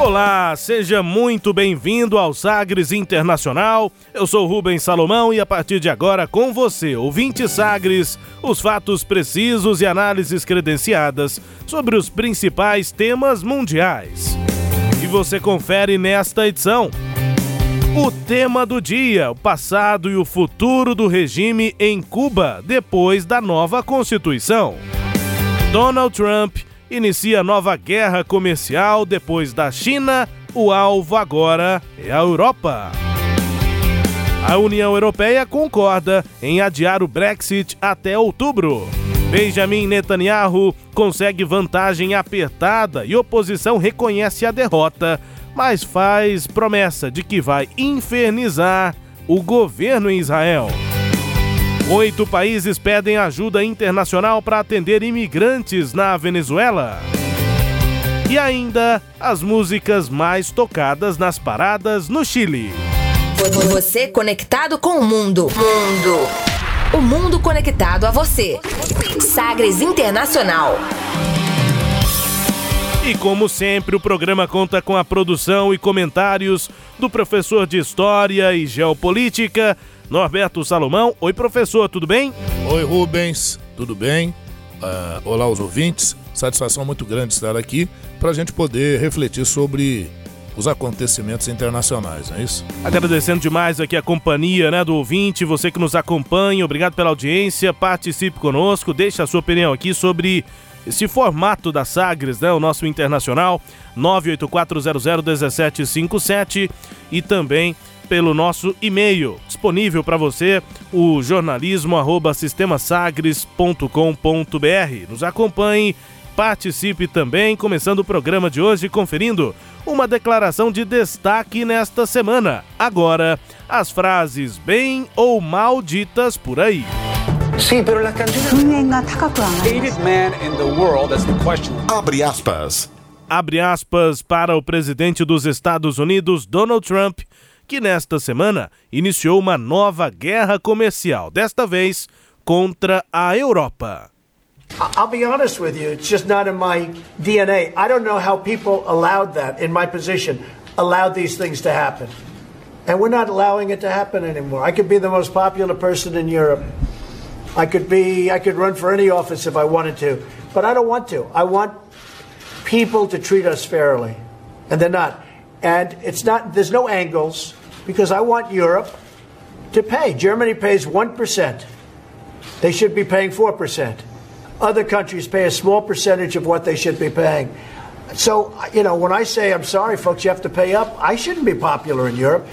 Olá, seja muito bem-vindo ao Sagres Internacional. Eu sou Rubens Salomão e a partir de agora com você, ouvinte Sagres, os fatos precisos e análises credenciadas sobre os principais temas mundiais. E você confere nesta edição o tema do dia, o passado e o futuro do regime em Cuba depois da nova Constituição. Donald Trump inicia nova guerra comercial depois da China. O alvo agora é a Europa. A União Europeia concorda em adiar o Brexit até outubro. Benjamin Netanyahu consegue vantagem apertada e oposição reconhece a derrota, mas faz promessa de que vai infernizar o governo em Israel. Oito países pedem ajuda internacional para atender imigrantes na Venezuela. E ainda as músicas mais tocadas nas paradas no Chile. Você conectado com o mundo. Mundo. O mundo conectado a você. Sagres Internacional. E como sempre, o programa conta com a produção e comentários do professor de História e Geopolítica, Norberto Salomão. Oi, professor, tudo bem? Oi, Rubens, tudo bem? Uh, olá, os ouvintes. Satisfação muito grande estar aqui para a gente poder refletir sobre os acontecimentos internacionais, não é isso? Agradecendo demais aqui a companhia né, do ouvinte, você que nos acompanha, obrigado pela audiência, participe conosco, deixe a sua opinião aqui sobre esse formato da Sagres, né, o nosso internacional, 984001757 e também pelo nosso e-mail disponível para você, o jornalismo arroba sistemasagres.com.br. Nos acompanhe, participe também, começando o programa de hoje conferindo uma declaração de destaque nesta semana. Agora, as frases bem ou mal ditas por aí. Sim, pero la Abre aspas. Abre aspas para o presidente dos Estados Unidos, Donald Trump, que nesta semana iniciou uma nova guerra comercial, desta vez contra a Europa. I'll be honest with you, it's just not in my DNA. I don't know how people allowed that in my position, allowed these things to happen. And we're not allowing it to happen anymore. I could be the most popular person in Europe. I could be I could run for any office if I wanted to, but I don't want to. I want people to treat us fairly. And they're not. And it's not there's no angles because I want Europe to pay. Germany pays 1%. They should be paying 4%. Other countries pay a small percentage of what they should be paying. So, you know, when I say I'm sorry, folks, you have to pay up, I shouldn't be popular in Europe.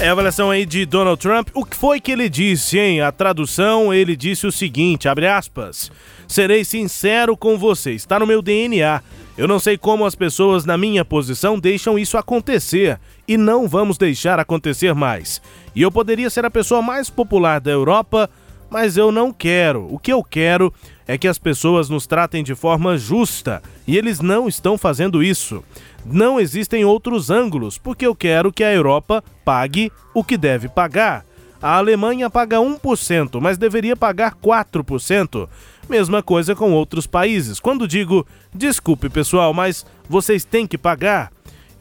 É a avaliação aí de Donald Trump. O que foi que ele disse, hein? A tradução, ele disse o seguinte, abre aspas. Serei sincero com você, está no meu DNA. Eu não sei como as pessoas na minha posição deixam isso acontecer e não vamos deixar acontecer mais. E eu poderia ser a pessoa mais popular da Europa, mas eu não quero. O que eu quero é que as pessoas nos tratem de forma justa e eles não estão fazendo isso. Não existem outros ângulos, porque eu quero que a Europa pague o que deve pagar. A Alemanha paga 1%, mas deveria pagar 4%. Mesma coisa com outros países. Quando digo, desculpe pessoal, mas vocês têm que pagar,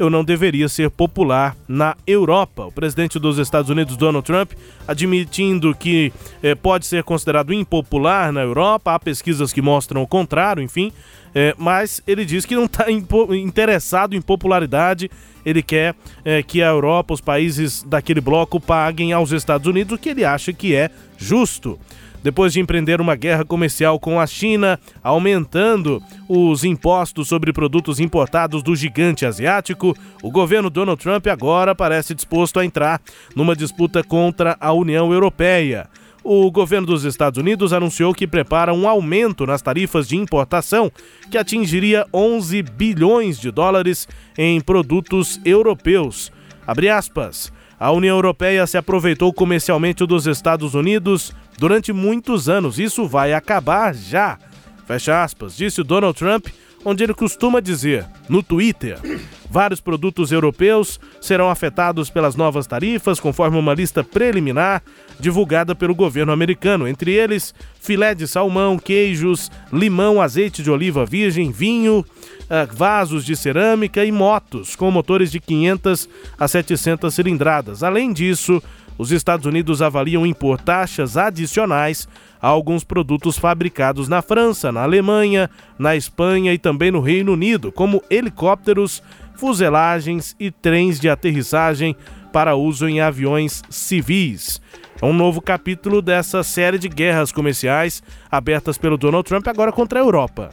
eu não deveria ser popular na Europa. O presidente dos Estados Unidos, Donald Trump, admitindo que eh, pode ser considerado impopular na Europa, há pesquisas que mostram o contrário, enfim, eh, mas ele diz que não está interessado em popularidade. Ele quer eh, que a Europa, os países daquele bloco, paguem aos Estados Unidos o que ele acha que é justo depois de empreender uma guerra comercial com a China, aumentando os impostos sobre produtos importados do gigante asiático, o governo Donald Trump agora parece disposto a entrar numa disputa contra a União Europeia. o governo dos Estados Unidos anunciou que prepara um aumento nas tarifas de importação que atingiria 11 bilhões de dólares em produtos europeus. Abre aspas. A União Europeia se aproveitou comercialmente dos Estados Unidos durante muitos anos. Isso vai acabar já. Fecha aspas, disse Donald Trump onde ele costuma dizer, no Twitter, vários produtos europeus serão afetados pelas novas tarifas, conforme uma lista preliminar divulgada pelo governo americano, entre eles filé de salmão, queijos, limão, azeite de oliva virgem, vinho, ah, vasos de cerâmica e motos com motores de 500 a 700 cilindradas. Além disso, os Estados Unidos avaliam impor taxas adicionais a alguns produtos fabricados na França, na Alemanha, na Espanha e também no Reino Unido, como helicópteros, fuselagens e trens de aterrissagem para uso em aviões civis. É um novo capítulo dessa série de guerras comerciais abertas pelo Donald Trump agora contra a Europa.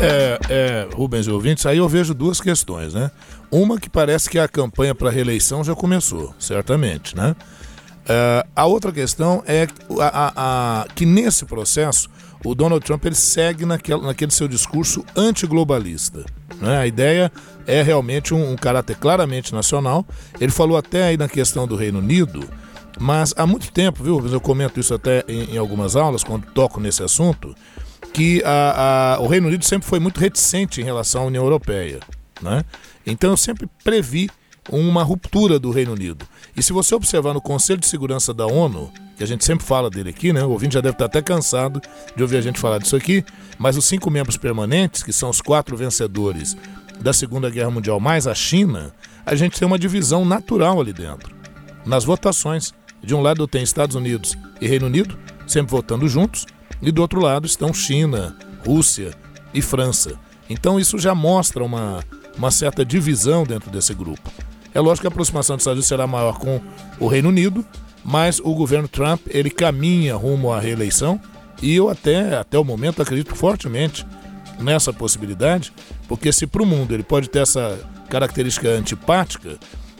É, é, Rubens e ouvintes, aí eu vejo duas questões, né? Uma que parece que a campanha para reeleição já começou, certamente, né? Uh, a outra questão é a, a, a, que nesse processo o Donald Trump ele segue naquele, naquele seu discurso antiglobalista. Né? A ideia é realmente um, um, caráter claramente nacional. Ele falou até aí na questão do Reino Unido, mas há muito tempo, viu? Eu comento isso até em, em algumas aulas, quando toco nesse assunto, que a, o Reino Unido sempre foi muito reticente em relação à União Europeia. Né? Então eu sempre previ uma ruptura do Reino Unido. E se você observar no Conselho de Segurança da ONU, que a gente sempre fala dele aqui, né? O ouvinte já deve estar até cansado de ouvir a gente falar disso aqui, mas os cinco membros permanentes, que são os quatro vencedores da Segunda Guerra Mundial, mais a China, a gente tem uma divisão natural ali dentro. Nas votações, de um lado tem Estados Unidos e Reino Unido, sempre votando juntos, e do outro lado estão China, Rússia e França. Então isso já mostra uma, uma certa divisão dentro desse grupo. É lógico que a aproximação dos Estados Unidos será maior com o Reino Unido, mas o governo Trump ele caminha rumo à reeleição e eu até, até o momento acredito fortemente nessa possibilidade, porque se para o mundo ele pode ter essa característica antipática,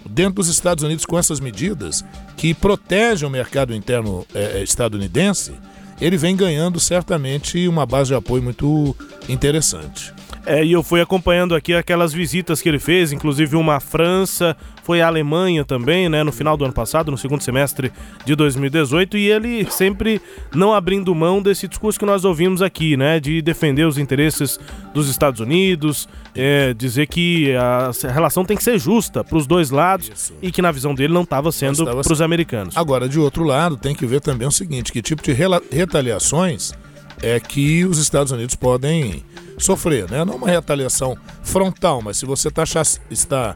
dentro dos Estados Unidos com essas medidas que protegem o mercado interno é, estadunidense, ele vem ganhando certamente uma base de apoio muito interessante. É, e eu fui acompanhando aqui aquelas visitas que ele fez, inclusive uma à França, foi à Alemanha também, né, no final do ano passado, no segundo semestre de 2018, e ele sempre não abrindo mão desse discurso que nós ouvimos aqui, né, de defender os interesses dos Estados Unidos, é, dizer que a relação tem que ser justa para os dois lados Isso. e que na visão dele não estava sendo para os americanos. Agora, de outro lado, tem que ver também o seguinte, que tipo de retaliações é que os Estados Unidos podem sofrer, né? Não uma retaliação frontal, mas se você taxar, está,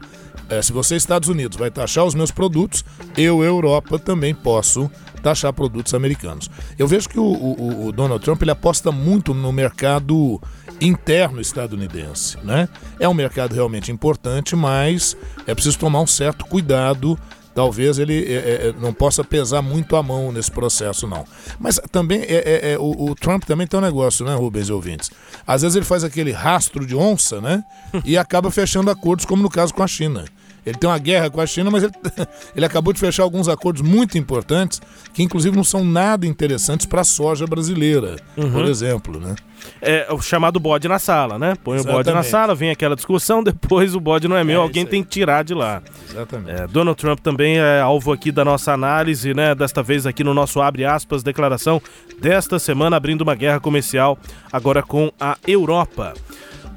é, se você Estados Unidos vai taxar os meus produtos, eu Europa também posso taxar produtos americanos. Eu vejo que o, o, o Donald Trump ele aposta muito no mercado interno estadunidense, né? É um mercado realmente importante, mas é preciso tomar um certo cuidado talvez ele é, é, é, não possa pesar muito a mão nesse processo, não. Mas também é, é, é, o, o, Trump também tem um negócio, né, Rubens e ouvintes? Às vezes ele faz aquele rastro de onça, né? E acaba fechando acordos, como no caso com a China. Ele tem uma guerra com a China, mas ele, ele acabou de fechar alguns acordos muito importantes, que inclusive não são nada interessantes para a soja brasileira, uhum. por exemplo, né? É o chamado bode na sala, né? Põe Exatamente. o bode na sala, vem aquela discussão, depois o bode não é meu, é alguém tem que tirar de lá. Exatamente. É, Donald Trump também é alvo aqui da nossa análise, né? Desta vez aqui no nosso abre aspas declaração desta semana abrindo uma guerra comercial agora com a Europa.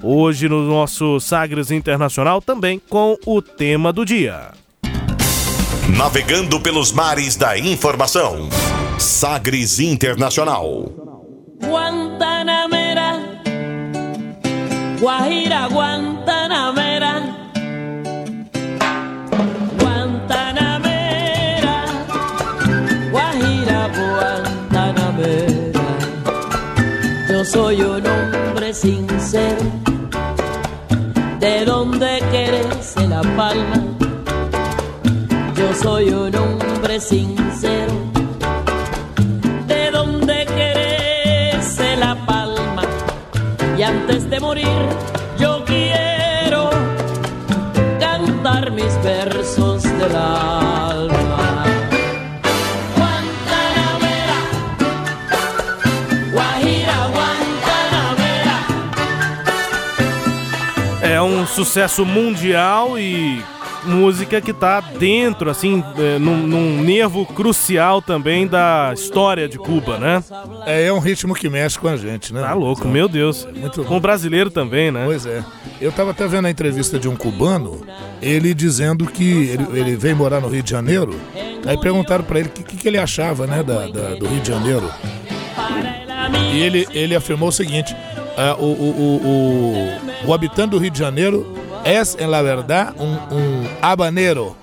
Hoje no nosso Sagres Internacional também com o tema do dia. Navegando pelos mares da informação. Sagres Internacional. Guantanamera. Guajira Guantanamera. Guantanamera. Guajira Guantanamera. Yo soy un hombre sincero de donde crece la palma. Yo soy un hombre sincero, sucesso mundial e música que tá dentro, assim, é, num, num nervo crucial também da história de Cuba, né? É, é um ritmo que mexe com a gente, né? Tá louco, meu Deus. Muito Com o brasileiro também, né? Pois é. Eu tava até vendo a entrevista de um cubano, ele dizendo que ele, ele veio morar no Rio de Janeiro. Aí perguntaram pra ele o que, que, que ele achava, né, da, da- do Rio de Janeiro. E ele, ele afirmou o seguinte: ah, o, o, o, o, o habitante do Rio de Janeiro é, em la verdade, um, um habanero.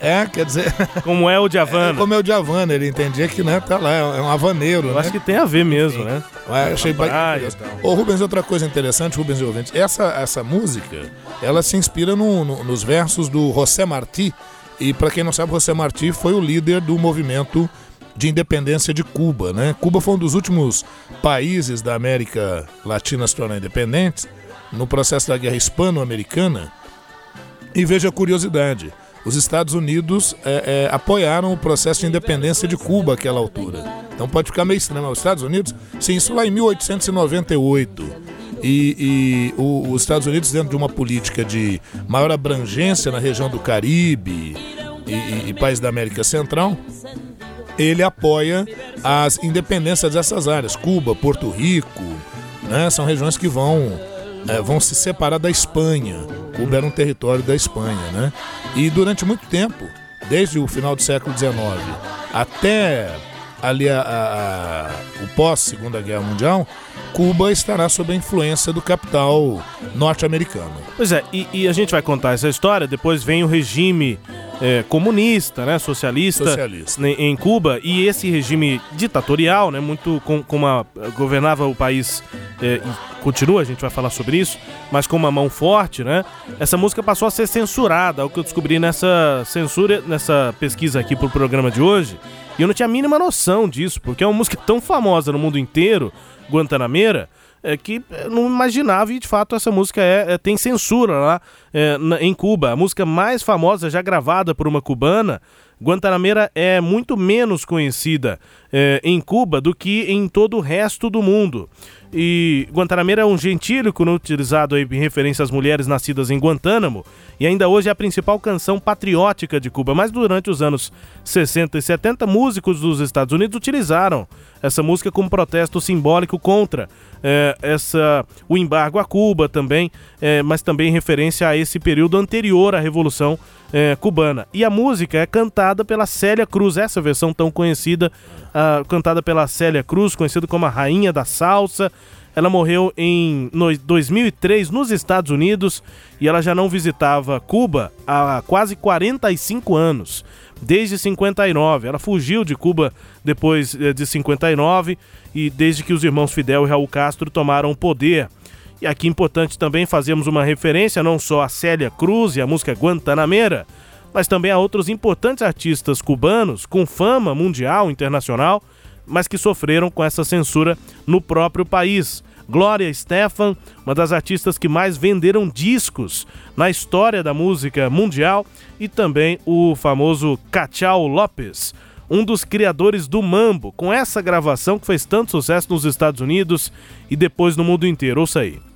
É, quer dizer, Como é o de Havana. como é o de Havana, ele entendia que né, tá lá, é um havaneiro, Eu né? acho que tem a ver mesmo, né? Ah, achei praia. Ô Rubens, outra coisa interessante, Rubens e ouvintes, essa, essa música, ela se inspira no- no- nos versos do José Martí, e para quem não sabe, José Martí foi o líder do movimento de independência de Cuba, né? Cuba foi um dos últimos países da América Latina a se tornar independentes no processo da Guerra Hispano-Americana. E veja a curiosidade: os Estados Unidos é, é, apoiaram o processo de independência de Cuba àquela altura. Então pode ficar meio estranho, os Estados Unidos, sim, isso lá em 1898. E, e o- os Estados Unidos, dentro de uma política de maior abrangência na região do Caribe e, e, e países da América Central, ele apoia as independências dessas áreas, Cuba, Porto Rico, né? São regiões que vão é, vão se separar da Espanha. Cuba era um território da Espanha, né? E durante muito tempo, desde o final do século XIX até ali a, a- a- o pós Segunda Guerra Mundial, Cuba estará sob a influência do capital norte-americano. Pois é, e, e a gente vai contar essa história, depois vem o regime é, comunista, né, socialista, Socialista. ne- em Cuba, e esse regime ditatorial, né, muito com, com uma, governava o país, é, e continua, a gente vai falar sobre isso, mas com uma mão forte, né, essa música passou a ser censurada, o que eu descobri nessa censura, nessa pesquisa aqui pro programa de hoje, e eu não tinha a mínima noção disso, porque é uma música tão famosa no mundo inteiro, Guantanameira, é que eu não imaginava e de fato essa música é, é- tem censura lá é, na- em Cuba. A música mais famosa já gravada por uma cubana, Guantanameira é muito menos conhecida é, em Cuba do que em todo o resto do mundo. E Guantanameira é um gentílico né, utilizado aí em referência às mulheres nascidas em Guantánamo e ainda hoje é a principal canção patriótica de Cuba. Mas durante os anos 60 e 70, músicos dos Estados Unidos utilizaram essa música como protesto simbólico contra é, essa o embargo a Cuba também, é, mas também em referência a esse período anterior à Revolução é, Cubana. E a música é cantada pela Célia Cruz, essa versão tão conhecida, ah, cantada pela Célia Cruz, conhecida como a Rainha da Salsa. Ela morreu em no- 2003 nos Estados Unidos e ela já não visitava Cuba há quase 45 anos, desde 59. Ela fugiu de Cuba depois eh, de 59 e desde que os irmãos Fidel e Raul Castro tomaram o poder. E aqui é importante também fazermos uma referência não só a Célia Cruz e a música Guantanameira, mas também a outros importantes artistas cubanos com fama mundial, internacional, mas que sofreram com essa censura no próprio país. Glória Estefan, uma das artistas que mais venderam discos na história da música mundial, e também o famoso Cachao Lopes, um dos criadores do mambo, com essa gravação que fez tanto sucesso nos Estados Unidos e depois no mundo inteiro. Ouça aí.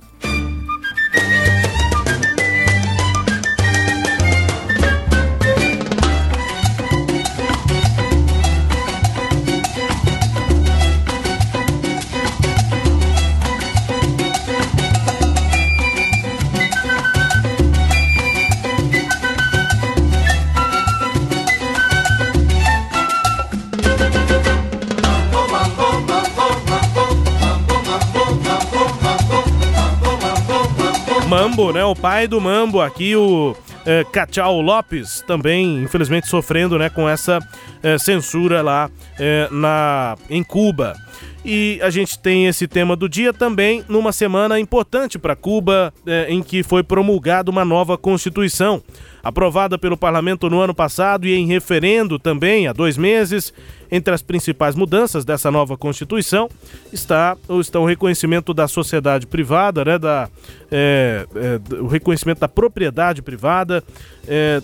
Mambo, né? O pai do Mambo aqui, o é, Cachao Lopes, também, infelizmente, sofrendo né, com essa é, censura lá é, na, em Cuba. E a gente tem esse tema do dia também numa semana importante para Cuba, é, em que foi promulgada uma nova Constituição, aprovada pelo parlamento no ano passado e em referendo também há dois meses. Entre as principais mudanças dessa nova Constituição está, está o reconhecimento da sociedade privada, né, da, é, é, o reconhecimento da propriedade privada,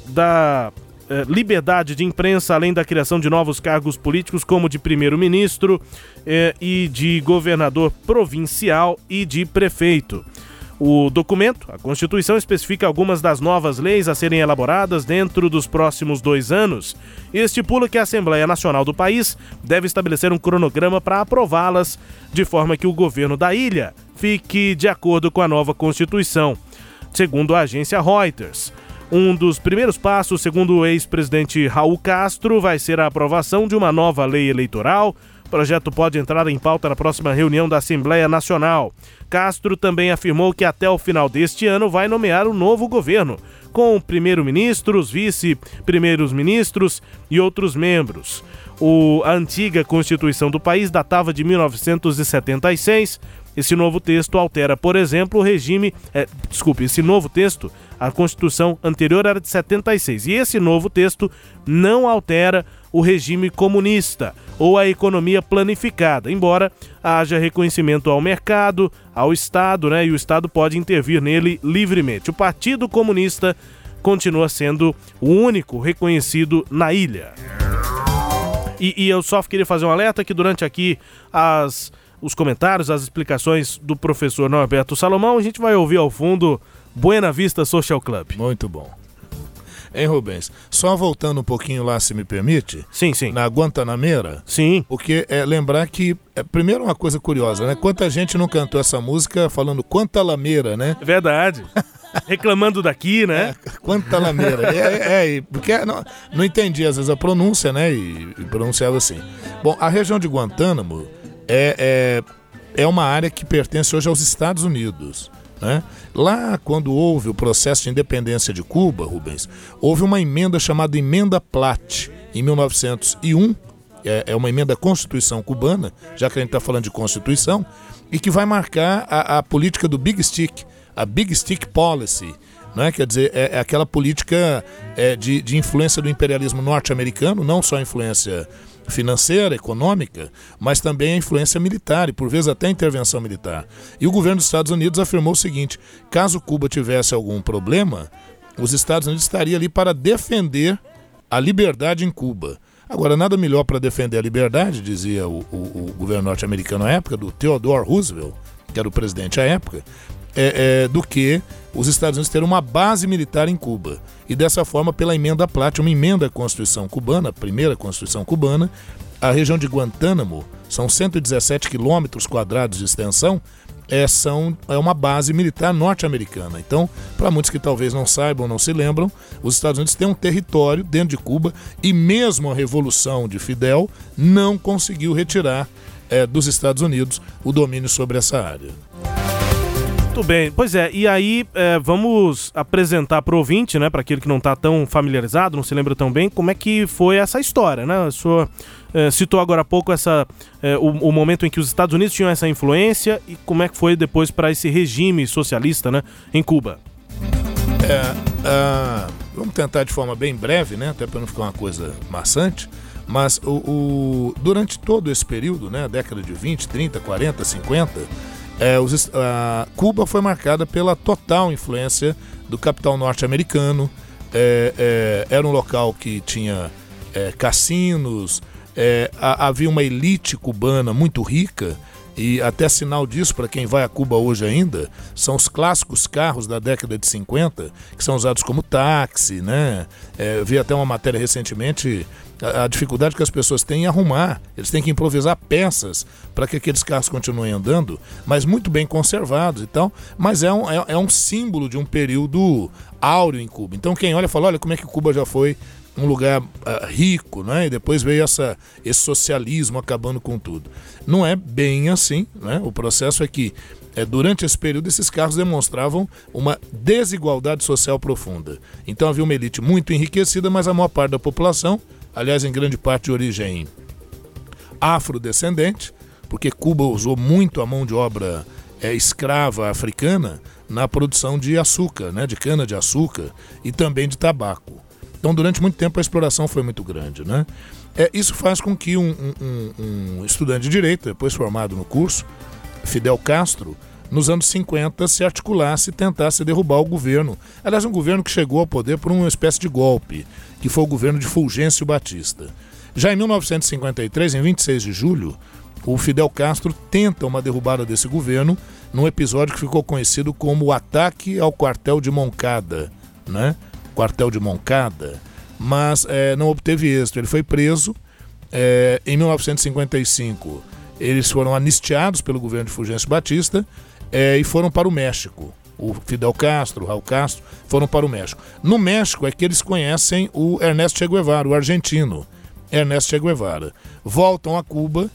da liberdade de imprensa, além da criação de novos cargos políticos, como de primeiro-ministro é, e de governador provincial e de prefeito. O documento, a Constituição, especifica algumas das novas leis a serem elaboradas dentro dos próximos dois anos e estipula que a Assembleia Nacional do país deve estabelecer um cronograma para aprová-las, de forma que o governo da ilha fique de acordo com a nova Constituição. Segundo a agência Reuters, um dos primeiros passos, segundo o ex-presidente Raul Castro, vai ser a aprovação de uma nova lei eleitoral o projeto pode entrar em pauta na próxima reunião da Assembleia Nacional. Castro também afirmou que até o final deste ano vai nomear um novo governo, com primeiro-ministros, vice-primeiros ministros e outros membros. O, a antiga Constituição do país datava de 1976. Esse novo texto altera, por exemplo, o regime. É, desculpe, esse novo texto, a Constituição anterior era de 76. E esse novo texto não altera o regime comunista ou a economia planificada, embora haja reconhecimento ao mercado, ao Estado, né? E o Estado pode intervir nele livremente. O Partido Comunista continua sendo o único reconhecido na ilha. E, e eu só queria fazer um alerta que durante aqui as, os comentários, as explicações do professor Norberto Salomão, a gente vai ouvir ao fundo Buena Vista Social Club. Muito bom. Hein, Rubens? Só voltando um pouquinho lá, se me permite. Sim, sim. Na Guantanameira. Sim. Porque é lembrar que, é, primeiro, uma coisa curiosa, né? Quanta gente não cantou essa música falando quanta lameira, né? Verdade. Reclamando daqui, né? É, quanta lameira. é, é, porque não, não entendi às vezes a pronúncia, né? E, e pronunciava assim. Bom, a região de Guantánamo é, é, é uma área que pertence hoje aos Estados Unidos. Né? Lá, quando houve o processo de independência de Cuba, Rubens, houve uma emenda chamada Emenda Platt, em 1901, é, é uma emenda à Constituição cubana, já que a gente está falando de Constituição, e que vai marcar a, a, política do Big Stick, a Big Stick Policy. Né? Quer dizer, é, é aquela política é, de, de influência do imperialismo norte-americano, não só influência financeira, econômica, mas também a influência militar e, por vezes, até intervenção militar. E o governo dos Estados Unidos afirmou o seguinte: caso Cuba tivesse algum problema, os Estados Unidos estariam ali para defender a liberdade em Cuba. Agora, nada melhor para defender a liberdade, dizia o, o, o governo norte-americano à época, do Theodore Roosevelt, que era o presidente à época, é, é, do que os Estados Unidos terem uma base militar em Cuba. E dessa forma, pela emenda Platt, uma emenda à Constituição cubana, a primeira Constituição cubana, a região de Guantánamo, são 117 quilômetros quadrados de extensão, é, são, é uma base militar norte-americana. Então, para muitos que talvez não saibam, não se lembram, os Estados Unidos têm um território dentro de Cuba e mesmo a Revolução de Fidel não conseguiu retirar é, dos Estados Unidos o domínio sobre essa área. Muito bem, pois é, e aí é, vamos apresentar para o ouvinte, né, para aquele que não está tão familiarizado, não se lembra tão bem, como é que foi essa história, né? O senhor é, citou agora há pouco essa, é, o, o, momento em que os Estados Unidos tinham essa influência e como é que foi depois para esse regime socialista, né, em Cuba. Uh, vamos tentar de forma bem breve, né, até para não ficar uma coisa maçante, mas o, o, durante todo esse período, né, década de 20, 30, 40, 50 é, os, Cuba foi marcada pela total influência do capital norte-americano. É, é, era um local que tinha é, cassinos, é, havia uma elite cubana muito rica e até sinal disso para quem vai a Cuba hoje ainda, são os clássicos carros da década de 50, que são usados como táxi, né? É, vi até uma matéria recentemente a, a, dificuldade que as pessoas têm em arrumar. Eles têm que improvisar peças para que aqueles carros continuem andando, mas muito bem conservados e tal. Mas é um, é, é um símbolo de um período áureo em Cuba. Então quem olha fala, olha como é que Cuba já foi um lugar uh, rico, né? E depois veio essa, esse socialismo acabando com tudo. Não é bem assim, né? O processo é que é, durante esse período esses carros demonstravam uma desigualdade social profunda. Então havia uma elite muito enriquecida, mas a maior parte da população, aliás, em grande parte de origem afrodescendente, porque Cuba usou muito a mão de obra é, escrava africana na produção de açúcar, né, de cana de açúcar e também de tabaco. Então, durante muito tempo, a exploração foi muito grande. Né? É, isso faz com que um, um, um estudante de direito, depois formado no curso, Fidel Castro, nos anos 50 se articulasse e tentasse derrubar o governo. Aliás, um governo que chegou ao poder por uma espécie de golpe, que foi o governo de Fulgêncio Batista. Já em 1953, em 26 de julho, o Fidel Castro tenta uma derrubada desse governo num episódio que ficou conhecido como o ataque ao quartel de Moncada, né? Quartel de Moncada, mas é, não obteve êxito. Ele foi preso é, em 1955. Eles foram anistiados pelo governo de Fulgêncio Batista é, e foram para o México. O Fidel Castro, o Raul Castro foram para o México. No México é que eles conhecem o Ernesto Che Guevara, o argentino Ernesto Che Guevara. Voltam a Cuba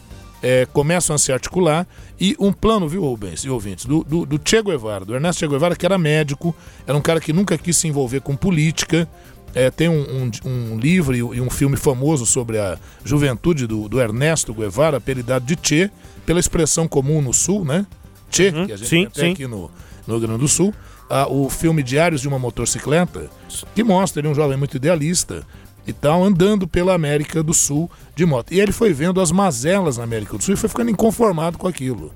é, começam a se articular e um plano, viu, Rubens e ouvintes, do, do, do Che Guevara, do Ernesto Che Guevara, que era médico, era um cara que nunca quis se envolver com política. É, tem um, um, um, livro e um filme famoso sobre a juventude do, do Ernesto Guevara, apelidado de Che, pela expressão comum no Sul, né? Che, uhum, que a gente sim, tem sim. aqui no, no Rio Grande do Sul. Ah, o filme Diários de uma Motocicleta, que mostra ele um jovem muito idealista, e tal, andando pela América do Sul de moto. E ele foi vendo as mazelas na América do Sul e foi ficando inconformado com aquilo.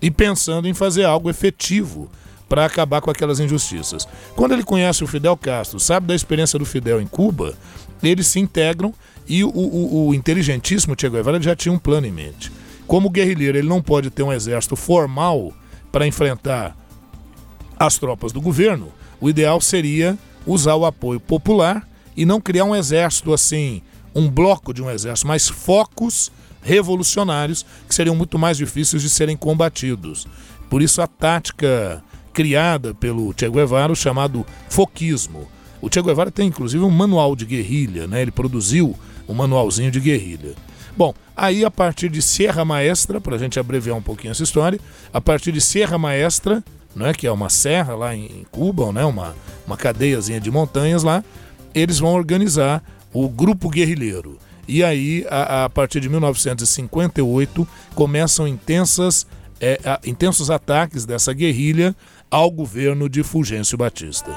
E pensando em fazer algo efetivo para acabar com aquelas injustiças. Quando ele conhece o Fidel Castro, sabe da experiência do Fidel em Cuba, eles se integram e o, o, o inteligentíssimo Che Guevara já tinha um plano em mente. Como guerrilheiro, ele não pode ter um exército formal para enfrentar as tropas do governo, o ideal seria usar o apoio popular e não criar um exército assim, um bloco de um exército, mas focos revolucionários que seriam muito mais difíceis de serem combatidos. Por isso a tática criada pelo Che Guevara, chamado foquismo. O Che Guevara tem inclusive um manual de guerrilha, né? Ele produziu um manualzinho de guerrilha. Bom, aí a partir de Serra Maestra, para a gente abreviar um pouquinho essa história, a partir de Serra Maestra, né, que é uma serra lá em Cuba, né, uma, uma cadeiazinha de montanhas lá, eles vão organizar o grupo guerrilheiro. E aí, a, a partir de 1958, começam intensas, é, a, intensos ataques dessa guerrilha ao governo de Fulgêncio Batista.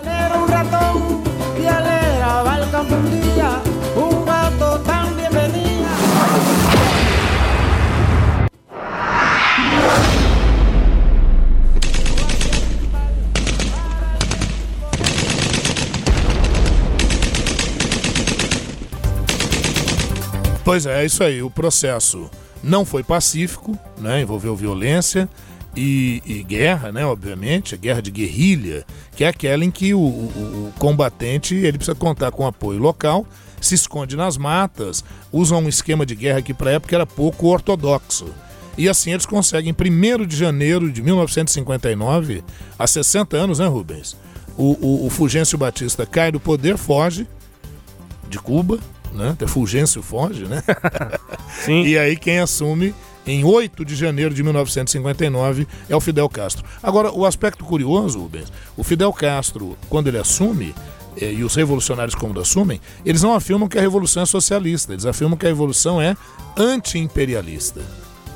Pois é, é isso aí. O processo não foi pacífico, né? envolveu violência e, e guerra, né? obviamente, a guerra de guerrilha, que é aquela em que o, o, o combatente ele precisa contar com apoio local, se esconde nas matas, usa um esquema de guerra que para a época era pouco ortodoxo. E assim eles conseguem, 1 de janeiro de 1959, há 60 anos, né, Rubens? O, o, o Fulgêncio Batista cai do poder, foge de Cuba, né? Até Fulgêncio foge, né? Sim. E aí quem assume em 8 de janeiro de 1959 é o Fidel Castro. Agora, o aspecto curioso, Rubens, o Fidel Castro, quando ele assume, eh, e os revolucionários quando assumem, eles não afirmam que a revolução é socialista, eles afirmam que a revolução é anti-imperialista.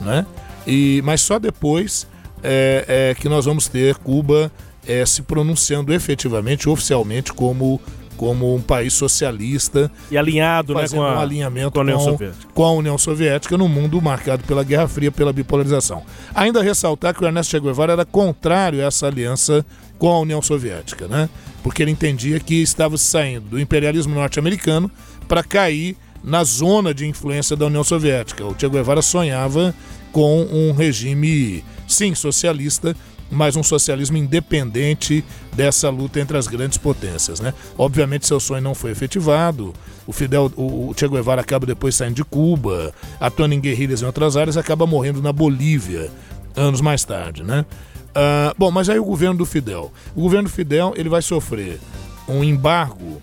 Né? E, mas só depois é, é, que nós vamos ter Cuba é, se pronunciando efetivamente, oficialmente, como como um país socialista e alinhado né, com a, um alinhamento com a, União com, com a União Soviética no mundo marcado pela Guerra Fria, pela bipolarização. Ainda ressaltar que o Ernesto Che Guevara era contrário a essa aliança com a União Soviética, né? Porque ele entendia que estava saindo do imperialismo norte-americano para cair na zona de influência da União Soviética. O Che Guevara sonhava com um regime, sim, socialista, mas um socialismo independente dessa luta entre as grandes potências. Né? Obviamente seu sonho não foi efetivado, o Fidel, o Che Guevara acaba depois saindo de Cuba, atuando em guerrilhas em outras áreas, acaba morrendo na Bolívia anos mais tarde. Né? Uh, bom, mas aí o governo do Fidel. O governo do Fidel ele vai sofrer um embargo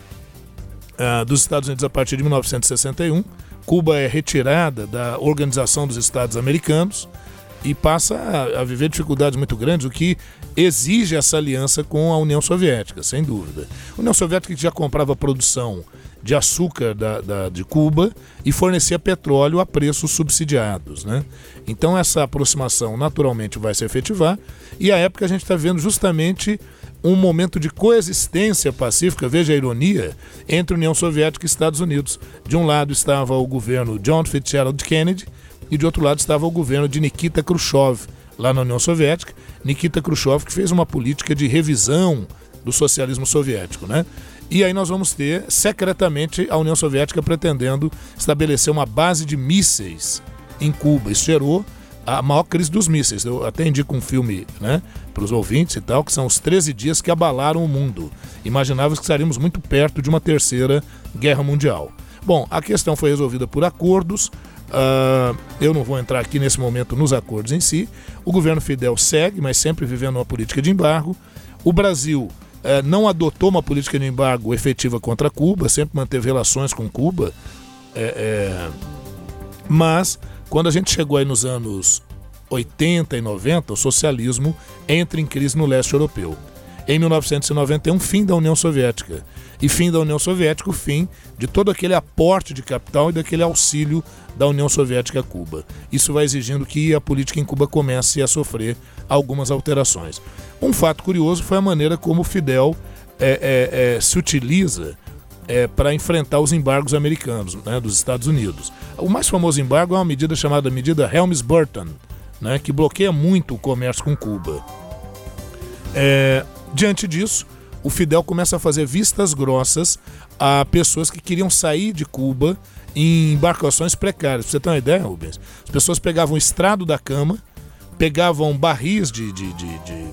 uh, dos Estados Unidos a partir de 1961. Cuba é retirada da Organização dos Estados Americanos e passa a, a, viver dificuldades muito grandes, o que exige essa aliança com a União Soviética, sem dúvida. A União Soviética já comprava produção de açúcar da, da, de Cuba e fornecia petróleo a preços subsidiados. Né? Então essa aproximação naturalmente vai se efetivar e a época a gente está vendo justamente um momento de coexistência pacífica, veja a ironia, entre União Soviética e Estados Unidos. De um lado estava o governo John Fitzgerald Kennedy, e de outro lado estava o governo de Nikita Khrushchev, lá na União Soviética. Nikita Khrushchev que fez uma política de revisão do socialismo soviético, né? E aí nós vamos ter secretamente a União Soviética pretendendo estabelecer uma base de mísseis em Cuba. Isso gerou a maior crise dos mísseis. Eu até indico um filme né, para os ouvintes e tal, que são os 13 dias que abalaram o mundo. Imaginávamos que estaríamos muito perto de uma terceira guerra mundial. Bom, a questão foi resolvida por acordos. Uh, eu não vou entrar aqui nesse momento nos acordos em si. O governo Fidel segue, mas sempre vivendo uma política de embargo. O Brasil uh, não adotou uma política de embargo efetiva contra Cuba, sempre manteve relações com Cuba. É, é... Mas quando a gente chegou aí nos anos 80 e 90, o socialismo entra em crise no leste europeu. Em 1991, fim da União Soviética. E fim da União Soviética, o fim de todo aquele aporte de capital e daquele auxílio da União Soviética a Cuba. Isso vai exigindo que a política em Cuba comece a sofrer algumas alterações. Um fato curioso foi a maneira como o Fidel é, é, é, se utiliza é, para enfrentar os embargos americanos, né, dos Estados Unidos. O mais famoso embargo é uma medida chamada medida Helms-Burton, né, que bloqueia muito o comércio com Cuba. É, diante disso, o Fidel começa a fazer vistas grossas a pessoas que queriam sair de Cuba em embarcações precárias. Pra você ter uma ideia, Rubens? As pessoas pegavam o estrado da cama, pegavam barris de, de, de, de,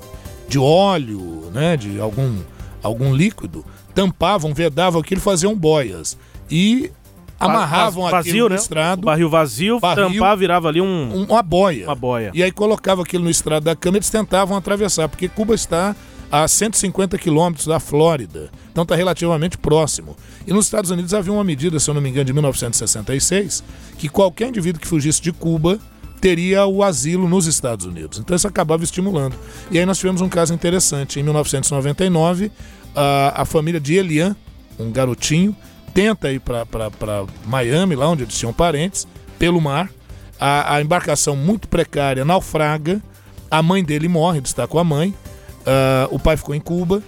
de óleo, né, de algum, algum líquido, tampavam, vedavam aquilo, faziam boias. E amarravam vazio, aquilo né? no estrado. O barril vazio, Barril. tampar, virava ali um, um- uma boia. uma boia. E aí colocavam aquilo no estrado da cama e eles tentavam atravessar, porque Cuba está a 150 quilômetros da Flórida. Então está relativamente próximo. E nos Estados Unidos havia uma medida, se eu não me engano, de 1966, que qualquer indivíduo que fugisse de Cuba teria o asilo nos Estados Unidos. Então isso acabava estimulando. E aí nós tivemos um caso interessante. Em 1999, a, a família de Elian, um garotinho, tenta ir para Miami, lá onde eles tinham parentes, pelo mar. A, a embarcação muito precária naufraga. A mãe dele morre, ele com a mãe. Ah, o pai ficou em Cuba.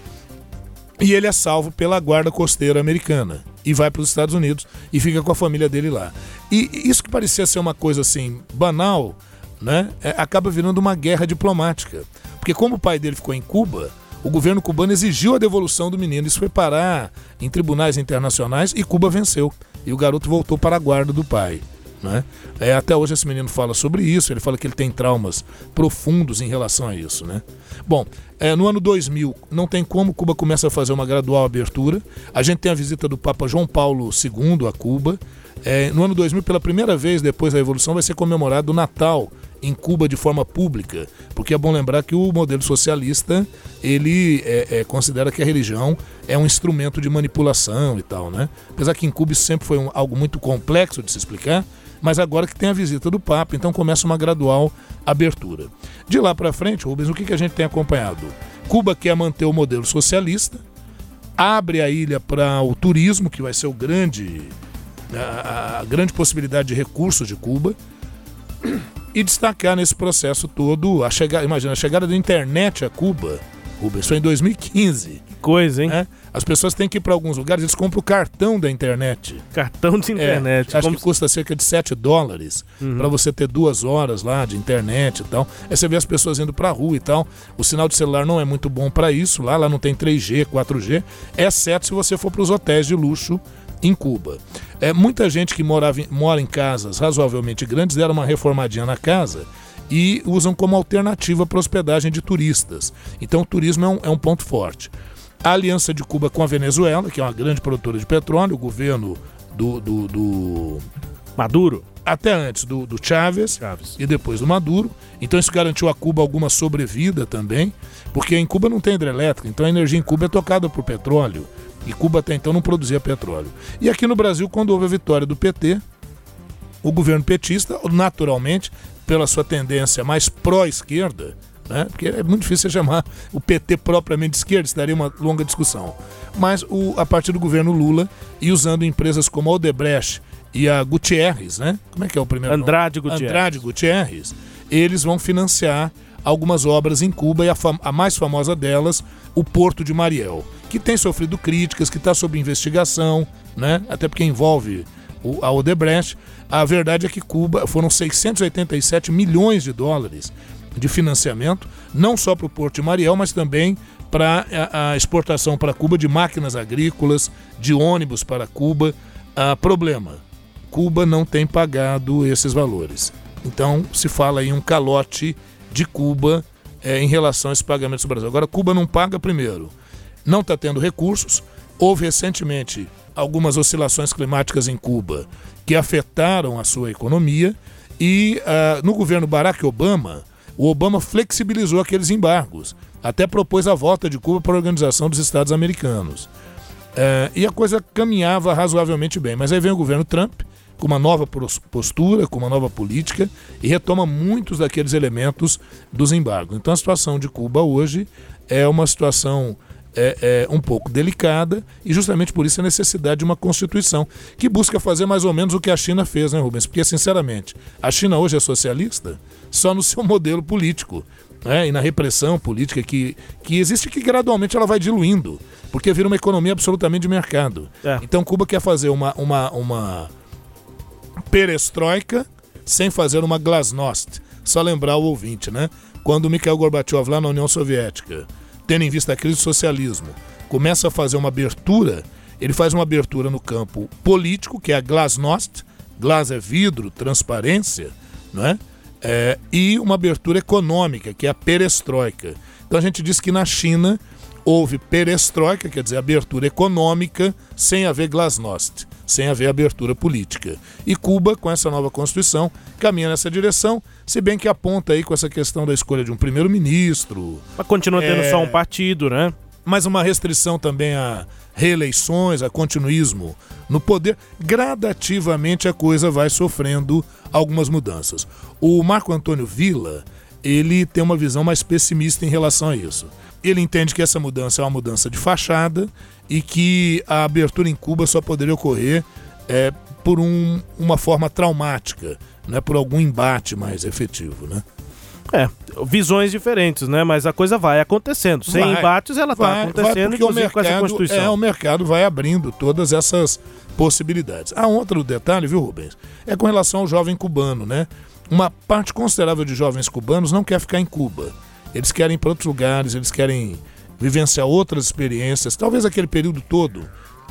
E ele é salvo pela guarda costeira americana. E vai para os Estados Unidos e fica com a família dele lá. E isso que parecia ser uma coisa assim banal, né? é, acaba virando uma guerra diplomática. Porque como o pai dele ficou em Cuba, o governo cubano exigiu a devolução do menino. Isso foi parar em tribunais internacionais e Cuba venceu. E o garoto voltou para a guarda do pai. Né? É, até hoje esse menino fala sobre isso, ele fala que ele tem traumas profundos em relação a isso. Né? Bom, é, no ano 2000, não tem como, Cuba começa a fazer uma gradual abertura. A gente tem a visita do Papa João Paulo II a Cuba. É, no ano 2000, pela primeira vez depois da Revolução, vai ser comemorado o Natal em Cuba de forma pública, porque é bom lembrar que o modelo socialista ele é, é, considera que a religião é um instrumento de manipulação e tal, né? Apesar que em Cuba isso sempre foi um- algo muito complexo de se explicar, mas agora que tem a visita do Papa, então começa uma gradual abertura. De lá para frente, Rubens, o que, que a gente tem acompanhado? Cuba quer manter o modelo socialista, abre a ilha para o turismo, que vai ser o grande a, a grande possibilidade de recursos de Cuba e destacar nesse processo todo a chegada, imagina, a chegada da internet a Cuba, Rubens, foi em 2015. Que coisa, hein? né? As pessoas têm que ir para alguns lugares, eles compram o cartão da internet. Cartão de É, internet. acho como que custa cerca de 7 dólares para você ter duas horas lá de internet e tal. Aí você vê as pessoas indo pra rua e tal. O sinal de celular não é muito bom para isso. Lá, lá não tem 3G, 4G, exceto se você for para os hotéis de luxo em Cuba. É, muita gente que morava mora em casas razoavelmente grandes deram uma reformadinha na casa e usam como alternativa para hospedagem de turistas. Então o turismo é um, é um ponto forte. A aliança de Cuba com a Venezuela, que é uma grande produtora de petróleo, o governo do- do- do Maduro. até antes do, do Chávez, Chaves. e depois do Maduro. Então isso garantiu a Cuba alguma sobrevida também, porque em Cuba não tem hidrelétrica, então a energia em Cuba é tocada por petróleo. E Cuba até então não produzia petróleo. E aqui no Brasil, quando houve a vitória do PT, o governo petista, naturalmente, pela sua tendência mais pró-esquerda, né? porque é muito difícil você chamar o PT propriamente de esquerda, isso daria uma longa discussão. Mas o, a partir do governo Lula e usando empresas como a Odebrecht e a Gutierrez, né? Como é que é o primeiro nome? Andrade Gutierrez. Andrade Gutierrez, eles vão financiar algumas obras em Cuba e a, a mais famosa delas, o Porto de Mariel, que tem sofrido críticas, que está sob investigação, né? até porque envolve o- a Odebrecht. A verdade é que Cuba foram 687 milhões de dólares de financiamento, não só para o Porto de Mariel, mas também para a, a exportação para Cuba de máquinas agrícolas, de ônibus para Cuba. Ah, problema: Cuba não tem pagado esses valores. Então se fala em um calote de Cuba é, em relação a esses pagamentos do Brasil. Agora, Cuba não paga primeiro, não está tendo recursos. Houve recentemente algumas oscilações climáticas em Cuba que afetaram a sua economia e uh, no governo Barack Obama, o Obama flexibilizou aqueles embargos, até propôs a volta de Cuba para a Organização dos Estados Americanos. Uh, e a coisa caminhava razoavelmente bem. Mas aí vem o governo Trump, com uma nova postura, com uma nova política e retoma muitos daqueles elementos dos embargos. Então a situação de Cuba hoje é uma situação é, é, um pouco delicada e justamente por isso a necessidade de uma constituição que busca fazer mais ou menos o que a China fez, né, Rubens? Porque, sinceramente, a China hoje é socialista só no seu modelo político. Né? E na repressão política que, que existe, que gradualmente ela vai diluindo, porque vira uma economia absolutamente de mercado. É. Então Cuba quer fazer uma, uma, uma perestroika sem fazer uma glasnost. Só lembrar o ouvinte, né? Quando Mikhail Gorbachev lá na União Soviética tendo em vista a crise do socialismo, começa a fazer uma abertura, ele faz uma abertura no campo político, que é a glasnost, glas é vidro, transparência, não é? é? e uma abertura econômica, que é a perestroika. Então a gente diz que na China houve perestroika, quer dizer, abertura econômica, sem haver glasnost, sem haver abertura política. E Cuba, com essa nova Constituição, caminha nessa direção, se bem que aponta aí com essa questão da escolha de um primeiro-ministro. Mas continua tendo é... só um partido, né? Mas uma restrição também a reeleições, a continuismo no poder. Gradativamente a coisa vai sofrendo algumas mudanças. O Marco Antônio Villa, ele tem uma visão mais pessimista em relação a isso. Ele entende que essa mudança é uma mudança de fachada e que a abertura em Cuba só poderia ocorrer é, por um, uma forma traumática, né, por algum embate mais efetivo. Né? É, visões diferentes, né? Mas a coisa vai acontecendo. Sem vai, embates, ela está acontecendo, vai mercado, com essa Constituição. É, o mercado vai abrindo todas essas possibilidades. Há outro detalhe, viu, Rubens? É com relação ao jovem cubano, né? Uma parte considerável de jovens cubanos não quer ficar em Cuba. Eles querem ir para outros lugares, eles querem vivenciar outras experiências, talvez aquele período todo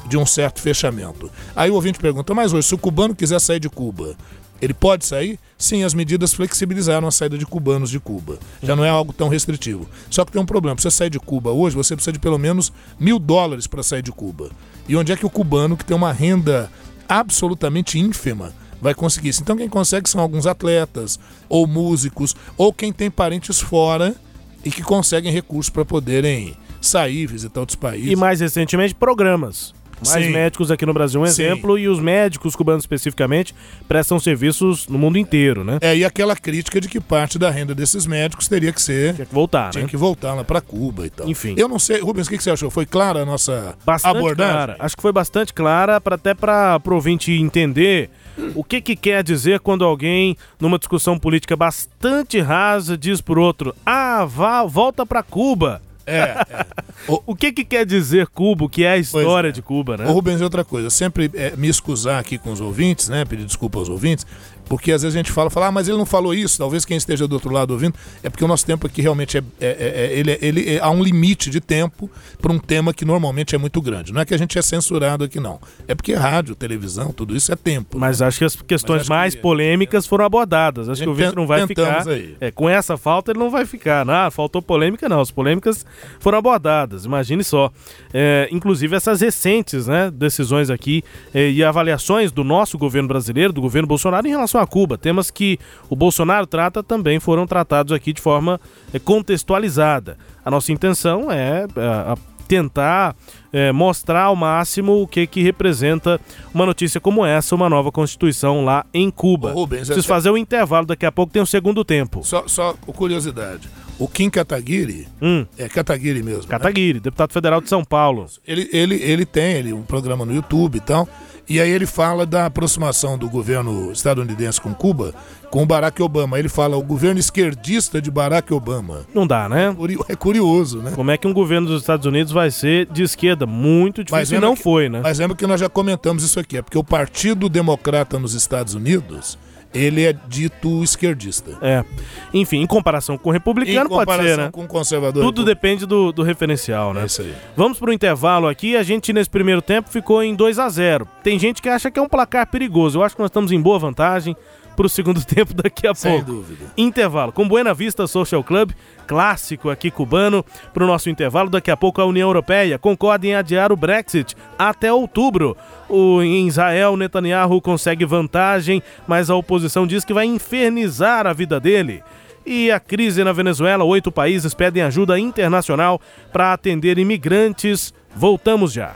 de um certo fechamento. Aí o ouvinte pergunta, mas hoje, se o cubano quiser sair de Cuba, ele pode sair? Sim, as medidas flexibilizaram a saída de cubanos de Cuba. Já não é algo tão restritivo. Só que tem um problema. Para você sair de Cuba hoje, você precisa de pelo menos mil dólares para sair de Cuba. E onde é que o cubano, que tem uma renda absolutamente ínfima, vai conseguir isso? Então quem consegue são alguns atletas, ou músicos, ou quem tem parentes fora e que conseguem recursos para poderem sair, visitar outros países. E mais recentemente, programas. Mais Sim. médicos aqui no Brasil, um Sim. exemplo, e os médicos cubanos especificamente prestam serviços no mundo inteiro, né? É, e aquela crítica de que parte da renda desses médicos teria que ser. Tinha que voltar, tinha né? que voltar lá para Cuba e tal. Enfim. Eu não sei, Rubens, o que, você achou? Foi clara a nossa bastante abordagem? Clara. Acho que foi bastante clara, pra, até para o ouvinte entender o que, que quer dizer quando alguém, numa discussão política bastante rasa, diz por outro: ah, vá, volta para Cuba. É, é. O, o, que, que quer dizer Cuba, o que é a história é. de Cuba, né? O Rubens, outra coisa, sempre é, me excusar aqui com os ouvintes, né? Pedir desculpa aos ouvintes, porque às vezes a gente fala, fala, ah, mas ele não falou isso, talvez quem esteja do outro lado ouvindo, é porque o nosso tempo aqui realmente é, é, é, é ele, ele há um limite de tempo para um tema que normalmente é muito grande. Não é que a gente é censurado aqui, não. É porque rádio, televisão, tudo isso é tempo. Mas né? acho que as questões mais que, polêmicas foram abordadas. Acho que o Vitor não vai ficar. É, com essa falta ele não vai ficar. Ah, faltou polêmica, não. As polêmicas foram abordadas, imagine só. É, inclusive essas recentes né, decisões aqui e avaliações do nosso governo brasileiro, do governo Bolsonaro, em relação a Cuba. Temas que o Bolsonaro trata também foram tratados aqui de forma é, contextualizada. A nossa intenção é, é tentar é, mostrar ao máximo o que, que representa uma notícia como essa, uma nova Constituição lá em Cuba. Ô, Rubens, Preciso fazer o um intervalo, daqui a pouco tem o um segundo tempo. Só, só curiosidade. O Kim Kataguiri, hum. é Kataguiri mesmo. Né? Kataguiri, né? deputado federal de São Paulo. Ele, ele, ele tem ele, um programa no YouTube e tal. E aí ele fala da aproximação do governo estadunidense com Cuba com Barack Obama. Ele fala o governo esquerdista de Barack Obama. Não dá, né? É curioso, né? Como é que um governo dos Estados Unidos vai ser de esquerda? Muito difícil. Mas não que, foi, né? Mas lembra que nós já comentamos isso aqui. É porque o Partido Democrata nos Estados Unidos ele é dito esquerdista. É. Enfim, em comparação com o republicano, pode ser, né? com conservador. Tudo depende do, do referencial, né? É isso aí. Vamos para o intervalo aqui. A gente, nesse primeiro tempo, ficou em 2 a 0 Tem gente que acha que é um placar perigoso. Eu acho que nós estamos em boa vantagem. Pro segundo tempo daqui a Sem pouco. dúvida. Intervalo. Com Buena Vista Social Club, clássico aqui cubano, pro nosso intervalo. Daqui a pouco a União Europeia concorda em adiar o Brexit até outubro. O, em Israel, Netanyahu consegue vantagem, mas a oposição diz que vai infernizar a vida dele. E a crise na Venezuela, oito países pedem ajuda internacional para atender imigrantes. Voltamos já.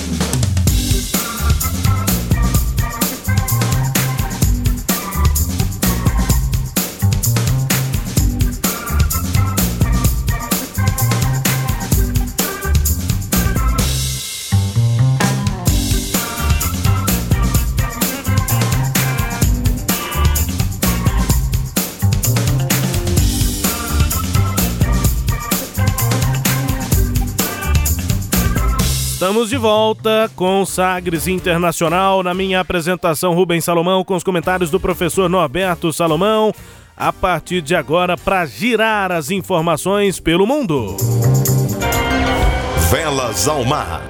Estamos de volta com Sagres Internacional. Na minha apresentação, Rubens Salomão, com os comentários do professor Norberto Salomão. A partir de agora, para girar as informações pelo mundo. Velas ao mar.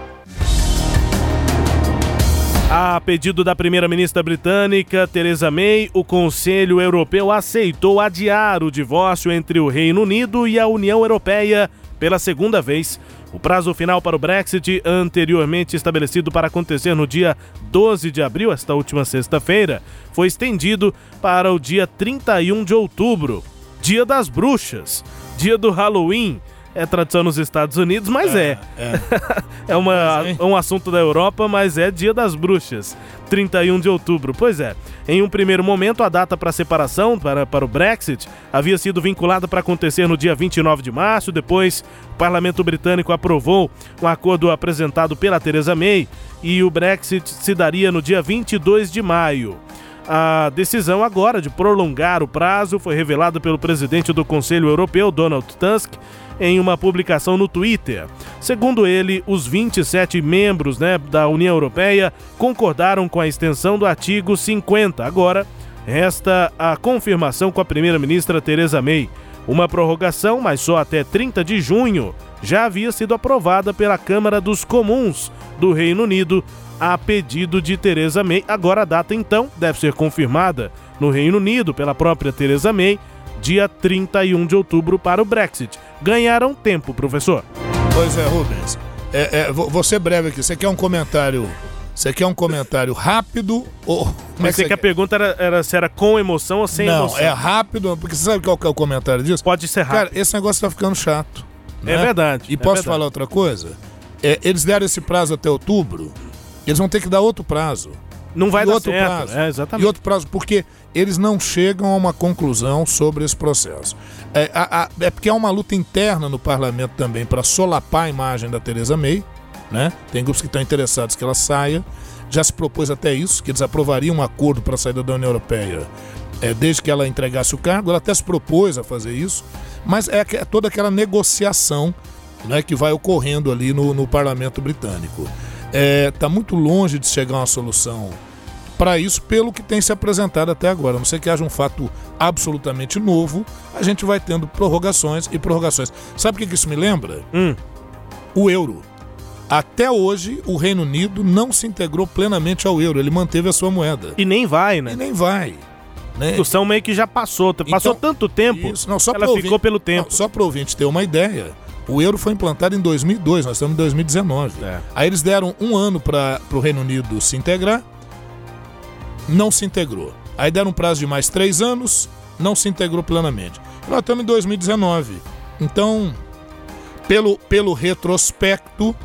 A pedido da primeira-ministra britânica, Theresa May, o Conselho Europeu aceitou adiar o divórcio entre o Reino Unido e a União Europeia pela segunda vez. O prazo final para o Brexit, anteriormente estabelecido para acontecer no dia 12 de abril, esta última sexta-feira, foi estendido para o dia 31 de outubro, Dia das Bruxas, dia do Halloween. É tradição nos Estados Unidos, mas é. É, uma, um assunto da Europa, mas é Dia das Bruxas, 31 de outubro. Pois é, em um primeiro momento, a data para separação, para, para o Brexit, havia sido vinculada para acontecer no dia 29 de março. Depois, o parlamento britânico aprovou um acordo apresentado pela Theresa May e o Brexit se daria no dia 22 de maio. A decisão agora de prolongar o prazo foi revelada pelo presidente do Conselho Europeu, Donald Tusk, em uma publicação no Twitter. Segundo ele, os 27 membros né, da União Europeia concordaram com a extensão do artigo 50. Agora, resta a confirmação com a primeira-ministra Theresa May. Uma prorrogação, mas só até 30 de junho, já havia sido aprovada pela Câmara dos Comuns do Reino Unido a pedido de Theresa May. Agora a data então deve ser confirmada no Reino Unido pela própria Theresa May, dia 31 de outubro para o Brexit. Ganharam tempo, professor. Pois é, Rubens. É, é, vou, vou ser breve aqui. Você quer um comentário? Você quer um comentário rápido ou. Como é Mas que sei que a pergunta era, era se era com emoção ou sem Não, emoção. é rápido, porque você sabe qual que é o comentário disso? Pode ser rápido. Cara, esse negócio tá ficando chato. É né? verdade, E é posso verdade. falar outra coisa? É, eles deram esse prazo até outubro, eles vão ter que dar outro prazo. Não vai E dar outro certo. prazo. É, exatamente. E outro prazo, porque eles não chegam a uma conclusão sobre esse processo. É, a- a- é porque há uma luta interna no parlamento também para solapar a imagem da Theresa May. Né? Tem grupos que estão interessados que ela saia. Já se propôs até isso, que eles aprovariam um acordo para a saída da União Europeia é, desde que ela entregasse o cargo. Ela até se propôs a fazer isso, mas é, é toda aquela negociação né, que vai ocorrendo ali no, no parlamento britânico. Está muito longe de chegar a uma solução para isso, pelo que tem se apresentado até agora. A não sei que haja um fato absolutamente novo, a gente vai tendo prorrogações e prorrogações. Sabe o que isso me lembra? Hum. O euro. Até hoje, o Reino Unido não se integrou plenamente ao euro, ele manteve a sua moeda. E nem vai, né? E nem vai. Né? A discussão meio que já passou. Passou Então, tanto tempo, Isso, não, só ela pro ficou ouvinte- pelo tempo. não, só para o ouvinte ter uma ideia, o euro foi implantado em 2002, nós estamos em 2019. É. Aí eles deram um ano para o Reino Unido se integrar, não se integrou. Aí deram um prazo de mais três anos, não se integrou plenamente. Nós estamos em 2019. Então, pelo, pelo retrospecto,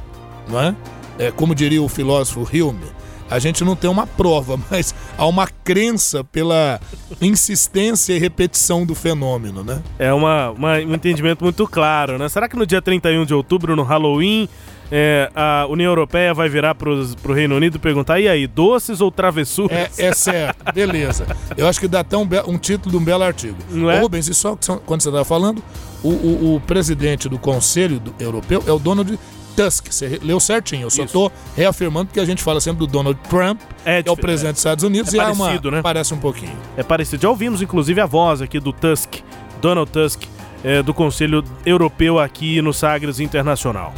não é? É, como diria o filósofo Hume, a gente não tem uma prova, mas há uma crença pela insistência e repetição do fenômeno, né? É uma, uma- um entendimento muito claro, né? Será que no dia 31 de outubro, no Halloween, é, a União Europeia vai virar pros, pro Reino Unido e perguntar: e aí, doces ou travessuras? É, é certo, beleza. Eu acho que dá até um, um título de um belo artigo. Não é? Rubens, e só quando você estava falando, o, o- o presidente do Conselho Europeu é o Donald Tusk. Você leu certinho. Eu só estou reafirmando porque a gente fala sempre do Donald Trump, É que é o presidente dos Estados Unidos, É e parecido, é uma, né? parece um pouquinho. É parecido. Já ouvimos, inclusive, a voz aqui do Tusk, Donald Tusk, é, do Conselho Europeu aqui no Sagres Internacional.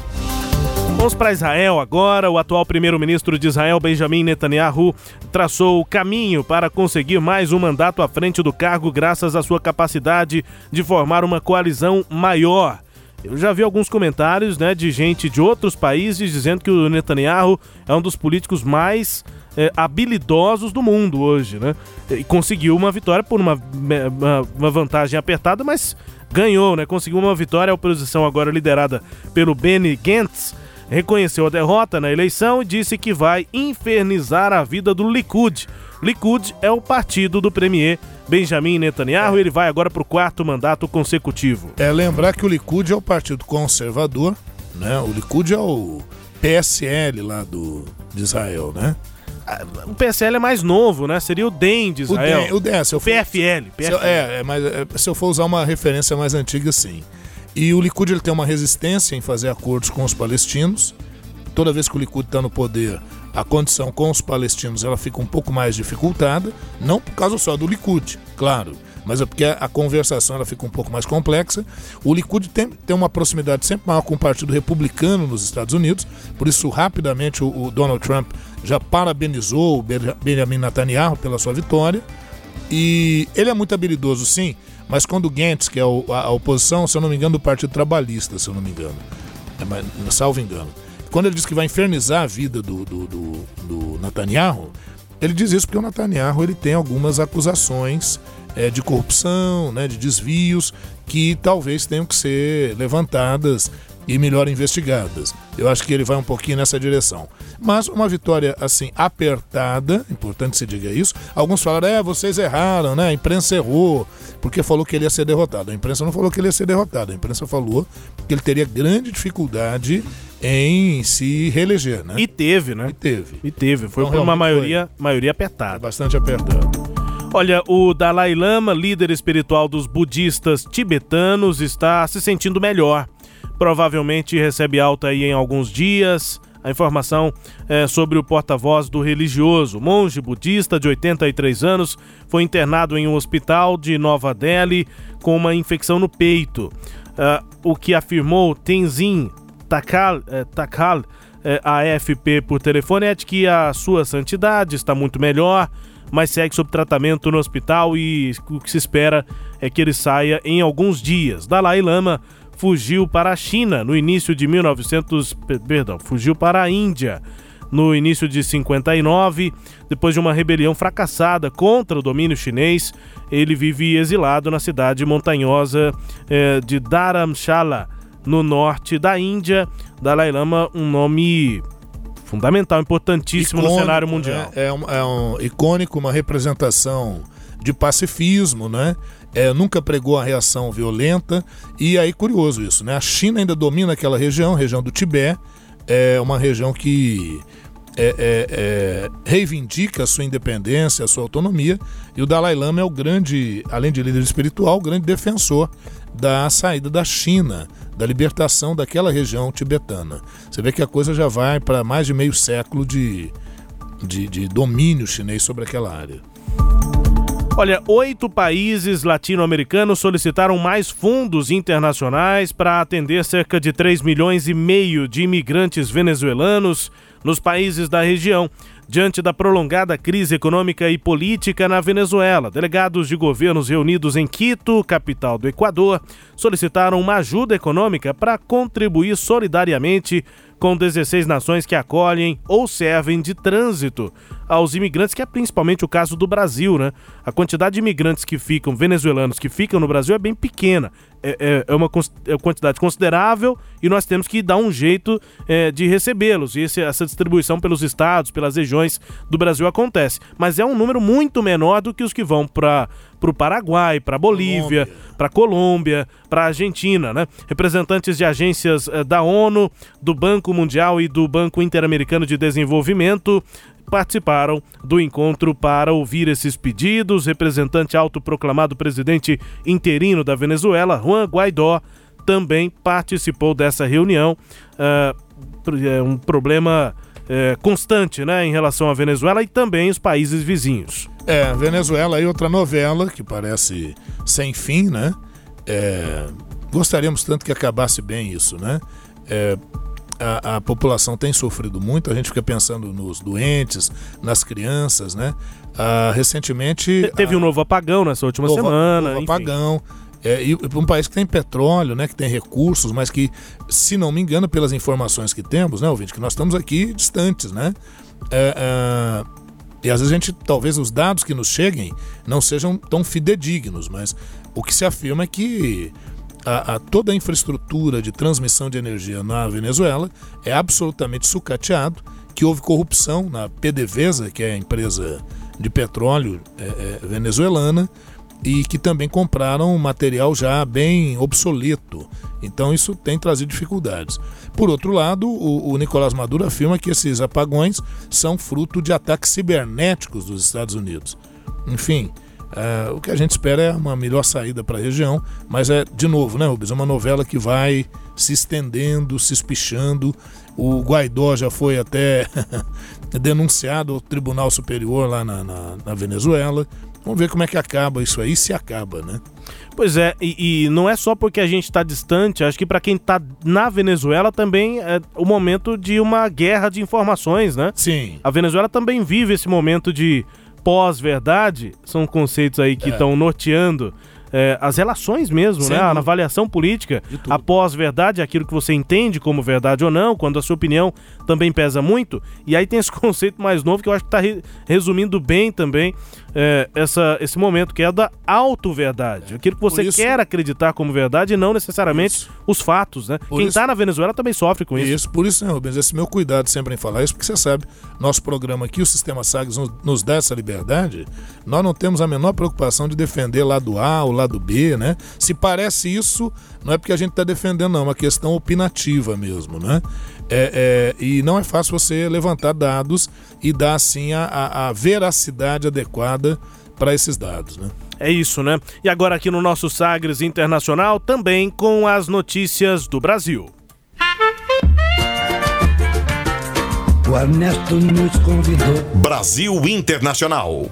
Vamos para Israel agora. O atual primeiro-ministro de Israel, Benjamin Netanyahu, traçou o caminho para conseguir mais um mandato à frente do cargo, graças à sua capacidade de formar uma coalizão maior. Eu já vi alguns comentários né, de gente de outros países dizendo que o Netanyahu é um dos políticos mais é, habilidosos do mundo hoje, né? E conseguiu uma vitória por uma, uma, vantagem apertada, mas ganhou, né? Conseguiu uma vitória. A oposição agora liderada pelo Benny Gantz reconheceu a derrota na eleição e disse que vai infernizar a vida do Likud. Likud é o partido do premier Benjamin Netanyahu. Ele vai agora para o quarto mandato consecutivo. É lembrar que o Likud é o partido conservador, né? O Likud é o PSL lá do, de Israel, né? O PSL é mais novo, né? Seria o DEM de O Israel. DEM, o DEM, se eu for- PFL. Se PFL. eu, é, é, mas é, se eu for usar uma referência mais antiga, sim. E o Likud ele tem uma resistência em fazer acordos com os palestinos. Toda vez que o Likud está no poder, a condição com os palestinos ela fica um pouco mais dificultada, não por causa só do Likud, claro, mas é porque a, conversação ela fica um pouco mais complexa. O Likud tem, tem uma proximidade sempre maior com o Partido Republicano nos Estados Unidos, por isso rapidamente o, o Donald Trump já parabenizou o Benja- Benjamin Netanyahu pela sua vitória. E ele é muito habilidoso, sim, mas quando Gantz, que é o- a, a oposição, se eu não me engano, do Partido Trabalhista, se eu não me engano, é, mas, salvo engano, quando ele diz que vai infernizar a vida do, do, do, do Netanyahu, ele diz isso porque o Netanyahu ele tem algumas acusações é, de corrupção, né, de desvios, que talvez tenham que ser levantadas e melhor investigadas. Eu acho que ele vai um pouquinho nessa direção. Mas uma vitória assim apertada, importante se diga isso. Alguns falaram: "É, vocês erraram, né? A imprensa errou, porque falou que ele ia ser derrotado". A imprensa não falou que ele ia ser derrotado. A imprensa falou que ele teria grande dificuldade em se reeleger, né? E teve, né? E teve. E teve. Foi Então, por uma maioria, maioria apertada. Bastante apertado. Olha, o Dalai Lama, líder espiritual dos budistas tibetanos, está se sentindo melhor. Provavelmente recebe alta aí em alguns dias. A informação é sobre o porta-voz do religioso. Monge budista de 83 anos foi internado em um hospital de Nova Delhi com uma infecção no peito. Ah, o que afirmou Tenzin Takal, eh, Takal eh, AFP por telefone é de que a sua santidade está muito melhor, mas segue sob tratamento no hospital e o que se espera é que ele saia em alguns dias. Dalai Lama fugiu para a China no início de 1900, pe- perdão, fugiu para a Índia no início de 59, depois de uma rebelião fracassada contra o domínio chinês, ele vive exilado na cidade montanhosa eh, de Dharamshala, no norte da Índia. Dalai Lama, um nome fundamental, importantíssimo no Icônico, cenário mundial. né? É, um, é um icônico, uma representação de pacifismo, né? É, nunca pregou a reação violenta. E aí, curioso isso, né? A China ainda domina aquela região, região do Tibete. É uma região que é, é, é, reivindica a sua independência, a sua autonomia. E o Dalai Lama é o grande, além de líder espiritual, o grande defensor da saída da China, da libertação daquela região tibetana. Você vê que a coisa já vai para mais de meio século de, de, de domínio chinês sobre aquela área. Olha, oito países latino-americanos solicitaram mais fundos internacionais para atender cerca de 3 milhões e meio de imigrantes venezuelanos nos países da região diante da prolongada crise econômica e política na Venezuela. Delegados de governos reunidos em Quito, capital do Equador, solicitaram uma ajuda econômica para contribuir solidariamente com 16 nações que acolhem ou servem de trânsito aos imigrantes, que é principalmente o caso do Brasil, né? A quantidade de imigrantes que ficam, venezuelanos que ficam no Brasil é bem pequena. É, é, é uma é quantidade considerável e nós temos que dar um jeito é, de recebê-los. E esse, essa distribuição pelos estados, pelas regiões do Brasil acontece. Mas é um número muito menor do que os que vão para para o Paraguai, para Bolívia, para Colômbia, para Argentina, né? Representantes de agências eh, da ONU, do Banco Mundial e do Banco Interamericano de Desenvolvimento participaram do encontro para ouvir esses pedidos. Representante autoproclamado presidente interino da Venezuela, Juan Guaidó, também participou dessa reunião. Uh, um problema uh, constante né, em relação à Venezuela e também os países vizinhos. É, Venezuela e outra novela que parece sem fim, né? É, gostaríamos tanto que acabasse bem isso, né? É, a, a, população tem sofrido muito, a gente fica pensando nos doentes, nas crianças, né? Ah, recentemente. Teve um novo apagão nessa última novo, semana. Novo apagão. É, um país que tem petróleo, né, que tem recursos, mas que, se não me engano, pelas informações que temos, né, ouvinte, que nós estamos aqui distantes, né? É, é, e às vezes a gente, talvez os dados que nos cheguem não sejam tão fidedignos, mas o que se afirma é que a, a, toda a infraestrutura de transmissão de energia na Venezuela é absolutamente sucateado, que houve corrupção na PDVSA, que é a empresa de petróleo é, é, venezuelana, e que também compraram material já bem obsoleto. Então isso tem trazido dificuldades. Por outro lado, o, o Nicolás Maduro afirma que esses apagões são fruto de ataques cibernéticos dos Estados Unidos. Enfim, é, o que a gente espera é uma melhor saída para a região, mas é, de novo, né, Rubens? É uma novela que vai se estendendo, se espichando. O Guaidó já foi até denunciado ao Tribunal Superior lá na, na, na, Venezuela. Vamos ver como é que acaba isso aí, se acaba, né? Pois é, e, e não é só porque a gente está distante, acho que para quem está na Venezuela também é o momento de uma guerra de informações, né? Sim. A Venezuela também vive esse momento de pós-verdade, são conceitos aí que estão é. norteando é, as relações mesmo, Sem né? Na avaliação política, a pós-verdade, aquilo que você entende como verdade ou não, quando a sua opinião também pesa muito. E aí tem esse conceito mais novo que eu acho que está re resumindo bem também é, essa, esse momento, que é da auto-verdade. Aquilo que você isso, quer acreditar como verdade e não necessariamente isso. os fatos, né? Quem está na Venezuela também sofre com isso. Isso, por isso, né, Rubens? Esse meu cuidado sempre em falar isso, porque você sabe, nosso programa aqui, o Sistema Sagres, nos, nos dá essa liberdade. Nós não temos a menor preocupação de defender lado A ou lado B, né? Se parece isso, não é porque a gente está defendendo, não, é uma questão opinativa mesmo, né? É, é, e não é fácil você levantar dados e dar assim a, a veracidade adequada para esses dados, né? É isso, né? E agora aqui no nosso Sagres Internacional, também com as notícias do Brasil. O Ernesto nos convidou. Brasil Internacional.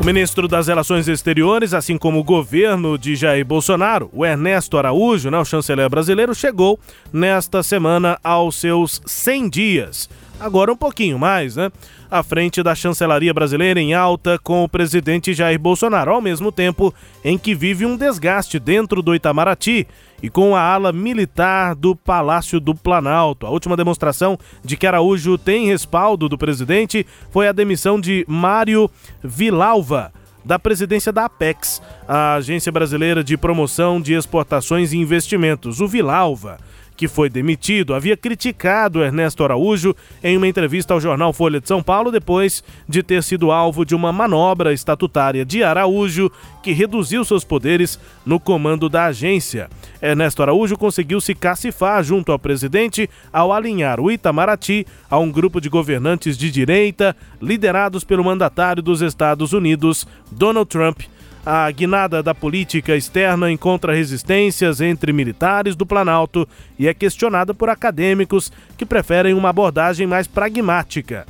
O ministro das Relações Exteriores, assim como o governo de Jair Bolsonaro, o Ernesto Araújo, né, o chanceler brasileiro, chegou nesta semana aos seus 100 dias. Agora um pouquinho mais, né? À frente da chancelaria brasileira em alta com o presidente Jair Bolsonaro, ao mesmo tempo em que vive um desgaste dentro do Itamaraty e com a ala militar do Palácio do Planalto. A última demonstração de que Araújo tem respaldo do presidente foi a demissão de Mário Vilalva da presidência da Apex, a Agência Brasileira de Promoção de Exportações e Investimentos, o Vilalva que foi demitido, havia criticado Ernesto Araújo em uma entrevista ao jornal Folha de São Paulo depois de ter sido alvo de uma manobra estatutária de Araújo que reduziu seus poderes no comando da agência. Ernesto Araújo conseguiu se cacifar junto ao presidente ao alinhar o Itamaraty a um grupo de governantes de direita liderados pelo mandatário dos Estados Unidos, Donald Trump a guinada da política externa encontra resistências entre militares do Planalto e é questionada por acadêmicos que preferem uma abordagem mais pragmática.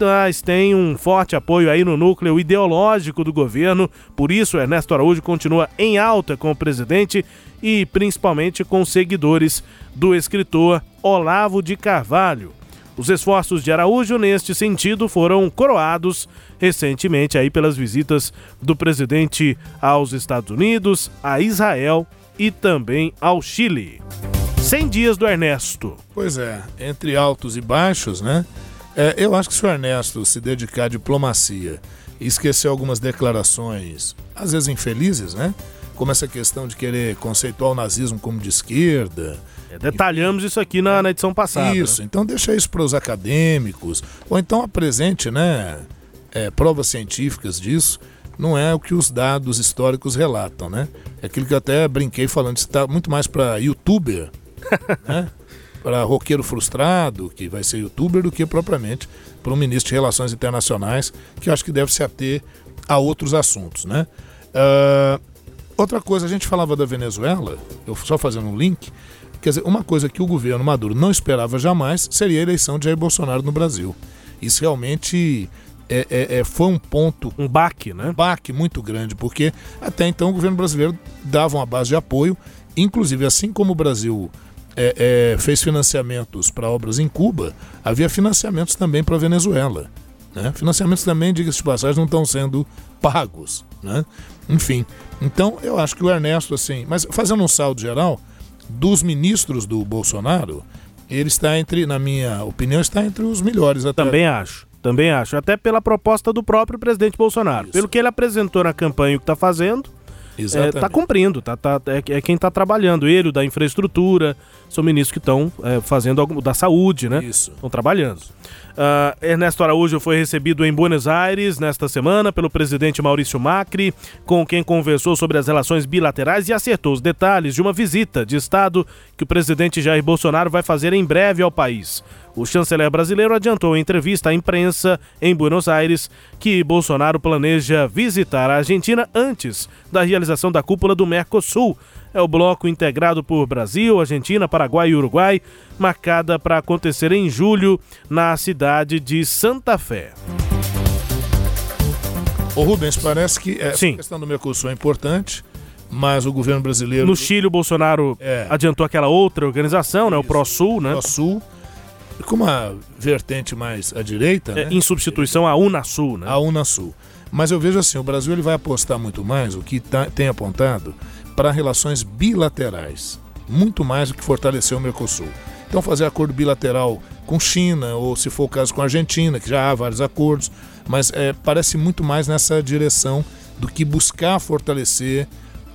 mas tem um forte apoio aí no núcleo ideológico do governo. Por isso, Ernesto Araújo continua em alta com o presidente e principalmente com seguidores do escritor Olavo de Carvalho. Os esforços de Araújo neste sentido foram coroados recentemente aí pelas visitas do presidente aos Estados Unidos, a Israel e também ao Chile. 100 dias do Ernesto. Pois é, entre altos e baixos, né? É, eu acho que se o Ernesto se dedicar à diplomacia e esquecer algumas declarações, às vezes infelizes, né? Como essa questão de querer conceituar o nazismo como de esquerda. Detalhamos isso aqui na, na edição passada. Isso, né? então deixa isso para os acadêmicos, ou então apresente, né? É, provas científicas disso. Não é o que os dados históricos relatam, né? É aquilo que eu até brinquei falando, isso está muito mais para youtuber, né? para roqueiro frustrado, que vai ser youtuber, do que propriamente para um ministro de Relações Internacionais, que acho que deve se ater a outros assuntos. Né? Uh, outra coisa, a gente falava da Venezuela, eu só fazendo um link, quer dizer, uma coisa que o governo Maduro não esperava jamais seria a eleição de Jair Bolsonaro no Brasil. Isso realmente é, é, é, foi um ponto. Um baque, né? Um baque muito grande, porque até então o governo brasileiro dava uma base de apoio, inclusive assim como o Brasil é, é, fez financiamentos para obras em Cuba, havia financiamentos também para a Venezuela. Né? Financiamentos também, diga-se de passagem, não estão sendo pagos. Né? Enfim, então eu acho que o Ernesto, assim, mas fazendo um saldo geral, dos ministros do Bolsonaro, ele está entre, na minha opinião, está entre os melhores até. Também acho. Também acho, até pela proposta do próprio presidente Bolsonaro. Isso. Pelo que ele apresentou na campanha o que está fazendo, Está é, tá cumprindo, tá, tá, é, é quem está trabalhando. Ele, o da infraestrutura, são ministros que estão é, fazendo algo da saúde, né? Isso. Estão trabalhando. Uh, Ernesto Araújo foi recebido em Buenos Aires nesta semana pelo presidente Maurício Macri, com quem conversou sobre as relações bilaterais e acertou os detalhes de uma visita de Estado que o presidente Jair Bolsonaro vai fazer em breve ao país. O chanceler brasileiro adiantou em entrevista à imprensa em Buenos Aires que Bolsonaro planeja visitar a Argentina antes da realização da cúpula do Mercosul. É o bloco integrado por Brasil, Argentina, Paraguai e Uruguai, marcada para acontecer em julho na cidade de Santa Fé. O Rubens, parece que essa Sim. questão do Mercosul é importante mas o governo brasileiro. No Chile, o Bolsonaro é. adiantou aquela outra organização, Isso. né? O ProSul, né? ProSul com uma vertente mais à direita. É, né? Em substituição à Unasul, né? A Unasul. Mas eu vejo assim, o Brasil ele vai apostar muito mais, o que tá, tem apontado, para relações bilaterais. Muito mais do que fortalecer o Mercosul. Então fazer acordo bilateral com China, ou se for o caso com a Argentina, que já há vários acordos, mas é, parece muito mais nessa direção do que buscar fortalecer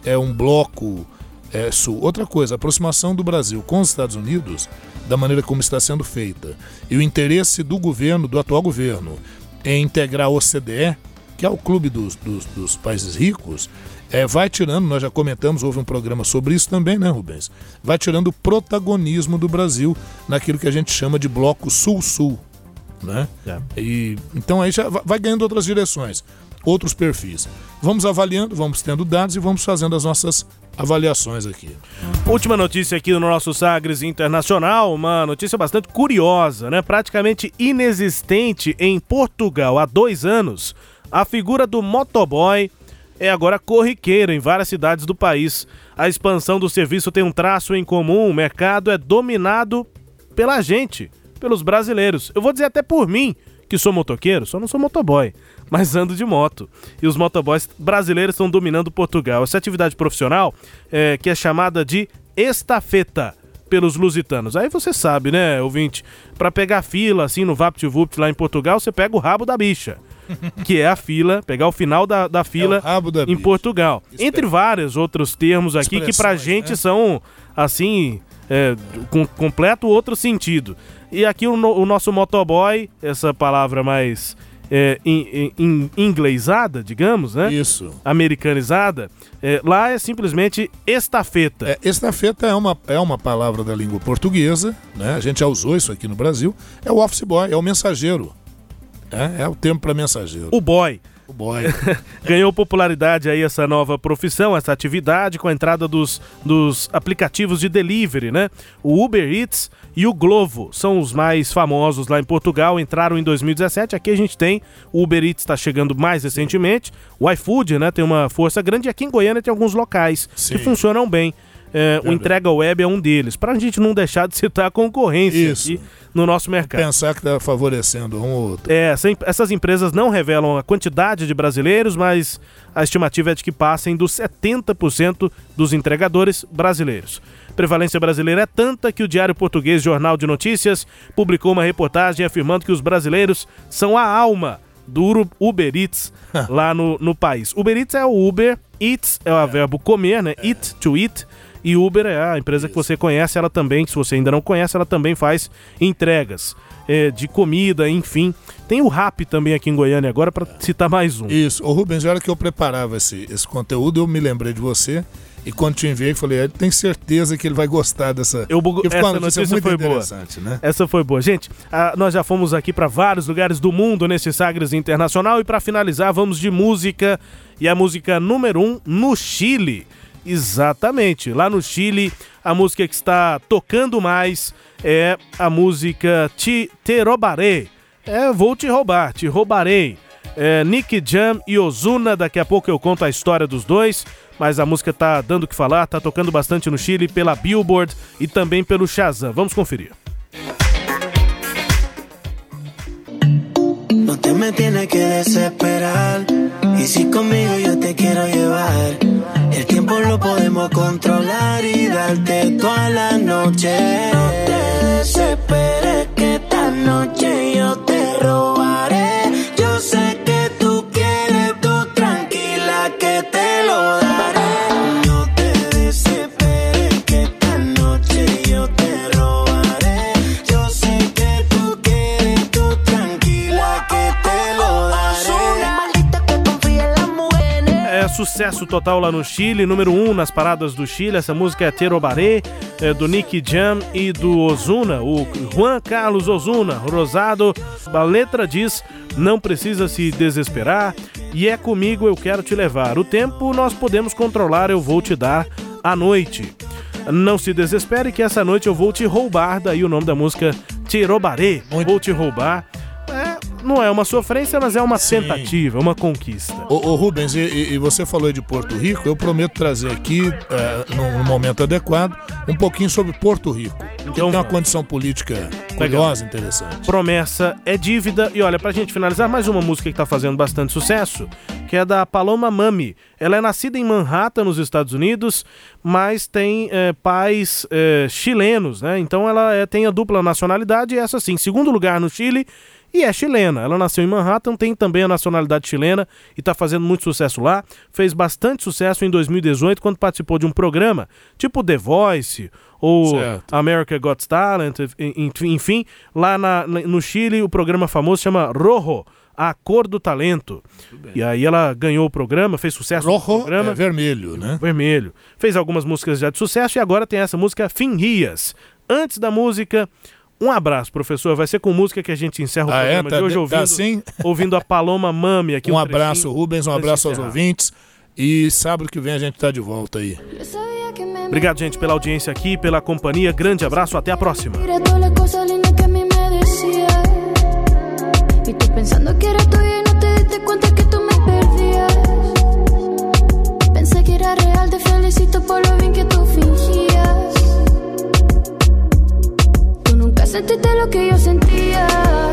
é, um bloco é, sul. Outra coisa, a aproximação do Brasil com os Estados Unidos da maneira como está sendo feita. E o interesse do governo, do atual governo, em integrar a OCDE, que é o clube dos, dos, dos países ricos, é, vai tirando, nós já comentamos, houve um programa sobre isso também, né, Rubens? Vai tirando o protagonismo do Brasil naquilo que a gente chama de bloco sul-sul. Né? É. E, então aí já vai ganhando outras direções, outros perfis. Vamos avaliando, vamos tendo dados e vamos fazendo as nossas avaliações aqui. Última notícia aqui no nosso Sagres Internacional, uma notícia bastante curiosa, né? Praticamente inexistente em Portugal há dois anos. A figura do motoboy é agora corriqueira em várias cidades do país. A expansão do serviço tem um traço em comum: o mercado é dominado pela gente, pelos brasileiros. Eu vou dizer até por mim, que sou motoqueiro, só não sou motoboy mas ando de moto. E os motoboys brasileiros estão dominando Portugal. Essa atividade profissional, é, que é chamada de estafeta pelos lusitanos. Aí você sabe, né, ouvinte? Para pegar fila, assim, no VaptVupt lá em Portugal, você pega o rabo da bicha. Que é a fila, pegar o final da, da fila é da em. Portugal. Entre vários outros termos aqui que pra gente né? são, assim, é, com completo outro sentido. E aqui o, o nosso motoboy, essa palavra mais é, in, in, inglesada, digamos, né? Isso. Americanizada, é, lá é simplesmente estafeta. É, estafeta é uma, é uma palavra da língua portuguesa, né? A gente já usou isso aqui no Brasil. É o office boy, é o mensageiro. É, é o termo para mensageiro. O boy. O boy. Ganhou popularidade aí essa nova profissão, essa atividade com a entrada dos, dos aplicativos de delivery, né? O Uber Eats e o Glovo são os mais famosos lá em Portugal, entraram em 2017. Aqui a gente tem o Uber Eats está chegando mais recentemente, o iFood, né, tem uma força grande e aqui em Goiânia tem alguns locais Sim. que funcionam bem. É, o entrega web é um deles, para a gente não deixar de citar a concorrência Isso. aqui no nosso mercado. Pensar que tá favorecendo um ou outro. É, essas empresas não revelam a quantidade de brasileiros, mas a estimativa é de que passem dos 70% dos entregadores brasileiros. Prevalência brasileira é tanta que o Diário Português Jornal de Notícias publicou uma reportagem afirmando que os brasileiros são a alma do Uber Eats lá no, no país. Uber Eats é o Uber, Eats é o verbo comer, né? Eat, to eat. E Uber é a empresa que você conhece, ela também, se você ainda não conhece, ela também faz entregas é, de comida, enfim. Tem o Rap também aqui em Goiânia agora, para citar mais um. Isso. Ô Rubens, hora que eu preparava esse, esse conteúdo, eu me lembrei de você. E quando te enviei, falei, "É, tenho certeza que ele vai gostar dessa. Eu bugo- essa notícia notícia muito foi boa. interessante, né? Essa foi boa. Gente, ah, nós já fomos aqui para vários lugares do mundo nesse Sagres Internacional e para finalizar vamos de música e a música número um no Chile. Exatamente, lá no Chile a música que está tocando mais é a música Te, te. É, vou te roubar, te roubarei. É, Nick Jam e Ozuna, daqui a pouco eu conto a história dos dois, mas a música tá dando o que falar, tá tocando bastante no Chile pela Billboard e também pelo Shazam. Vamos conferir. Y si conmigo yo te quiero llevar, el tiempo lo podemos controlar y darte toda la noche. No te desesperes que esta noche yo te robaré. Yo sé que sucesso total lá no Chile, número 1 um nas paradas do Chile. Essa música é Terobaré, é do Nick Jam e do Ozuna, o Juan Carlos Ozuna, Rosado. A letra diz: Não precisa se desesperar, e é comigo eu quero te levar. O tempo nós podemos controlar, eu vou te dar à noite. Não se desespere que essa noite eu vou te roubar. Daí o nome da música Terobaré, vou te roubar. É, não é uma sofrência, mas é uma tentativa, uma conquista. Ô, ô, Rubens, e, e- você falou de Porto Rico, eu prometo trazer aqui, é, no, no momento adequado, um pouquinho sobre Porto Rico. Que Então tem uma condição política curiosa, interessante. Promessa é dívida. E olha, pra gente finalizar, mais uma música que tá fazendo bastante sucesso, que é da Paloma Mami. Ela é nascida em Manhattan, nos Estados Unidos, mas tem é, pais é, chilenos, né? Então ela é, tem a dupla nacionalidade e essa sim, segundo lugar no Chile. E é chilena. Ela nasceu em Manhattan, tem também a nacionalidade chilena e tá fazendo muito sucesso lá. Fez bastante sucesso em 2018 quando participou de um programa tipo The Voice ou Certo. America Got Talent, en- en- enfim, lá na- no Chile o programa famoso chama Rojo, a cor do talento. E aí ela ganhou o programa, fez sucesso no Rojo programa. é vermelho, né? Vermelho. Fez algumas músicas já de sucesso e agora tem essa música Finrias. Antes da música, um abraço, professor. Vai ser com música que a gente encerra o Ah, é? programa Tá de hoje ouvindo, tá assim? ouvindo a Paloma Mami aqui. Um trechinho abraço, Rubens, um abraço aos ouvintes. E sábado que vem a gente tá de volta aí. Obrigado, gente, pela audiência aqui, pela companhia. Grande abraço, até a próxima. Sentiste lo que yo sentía.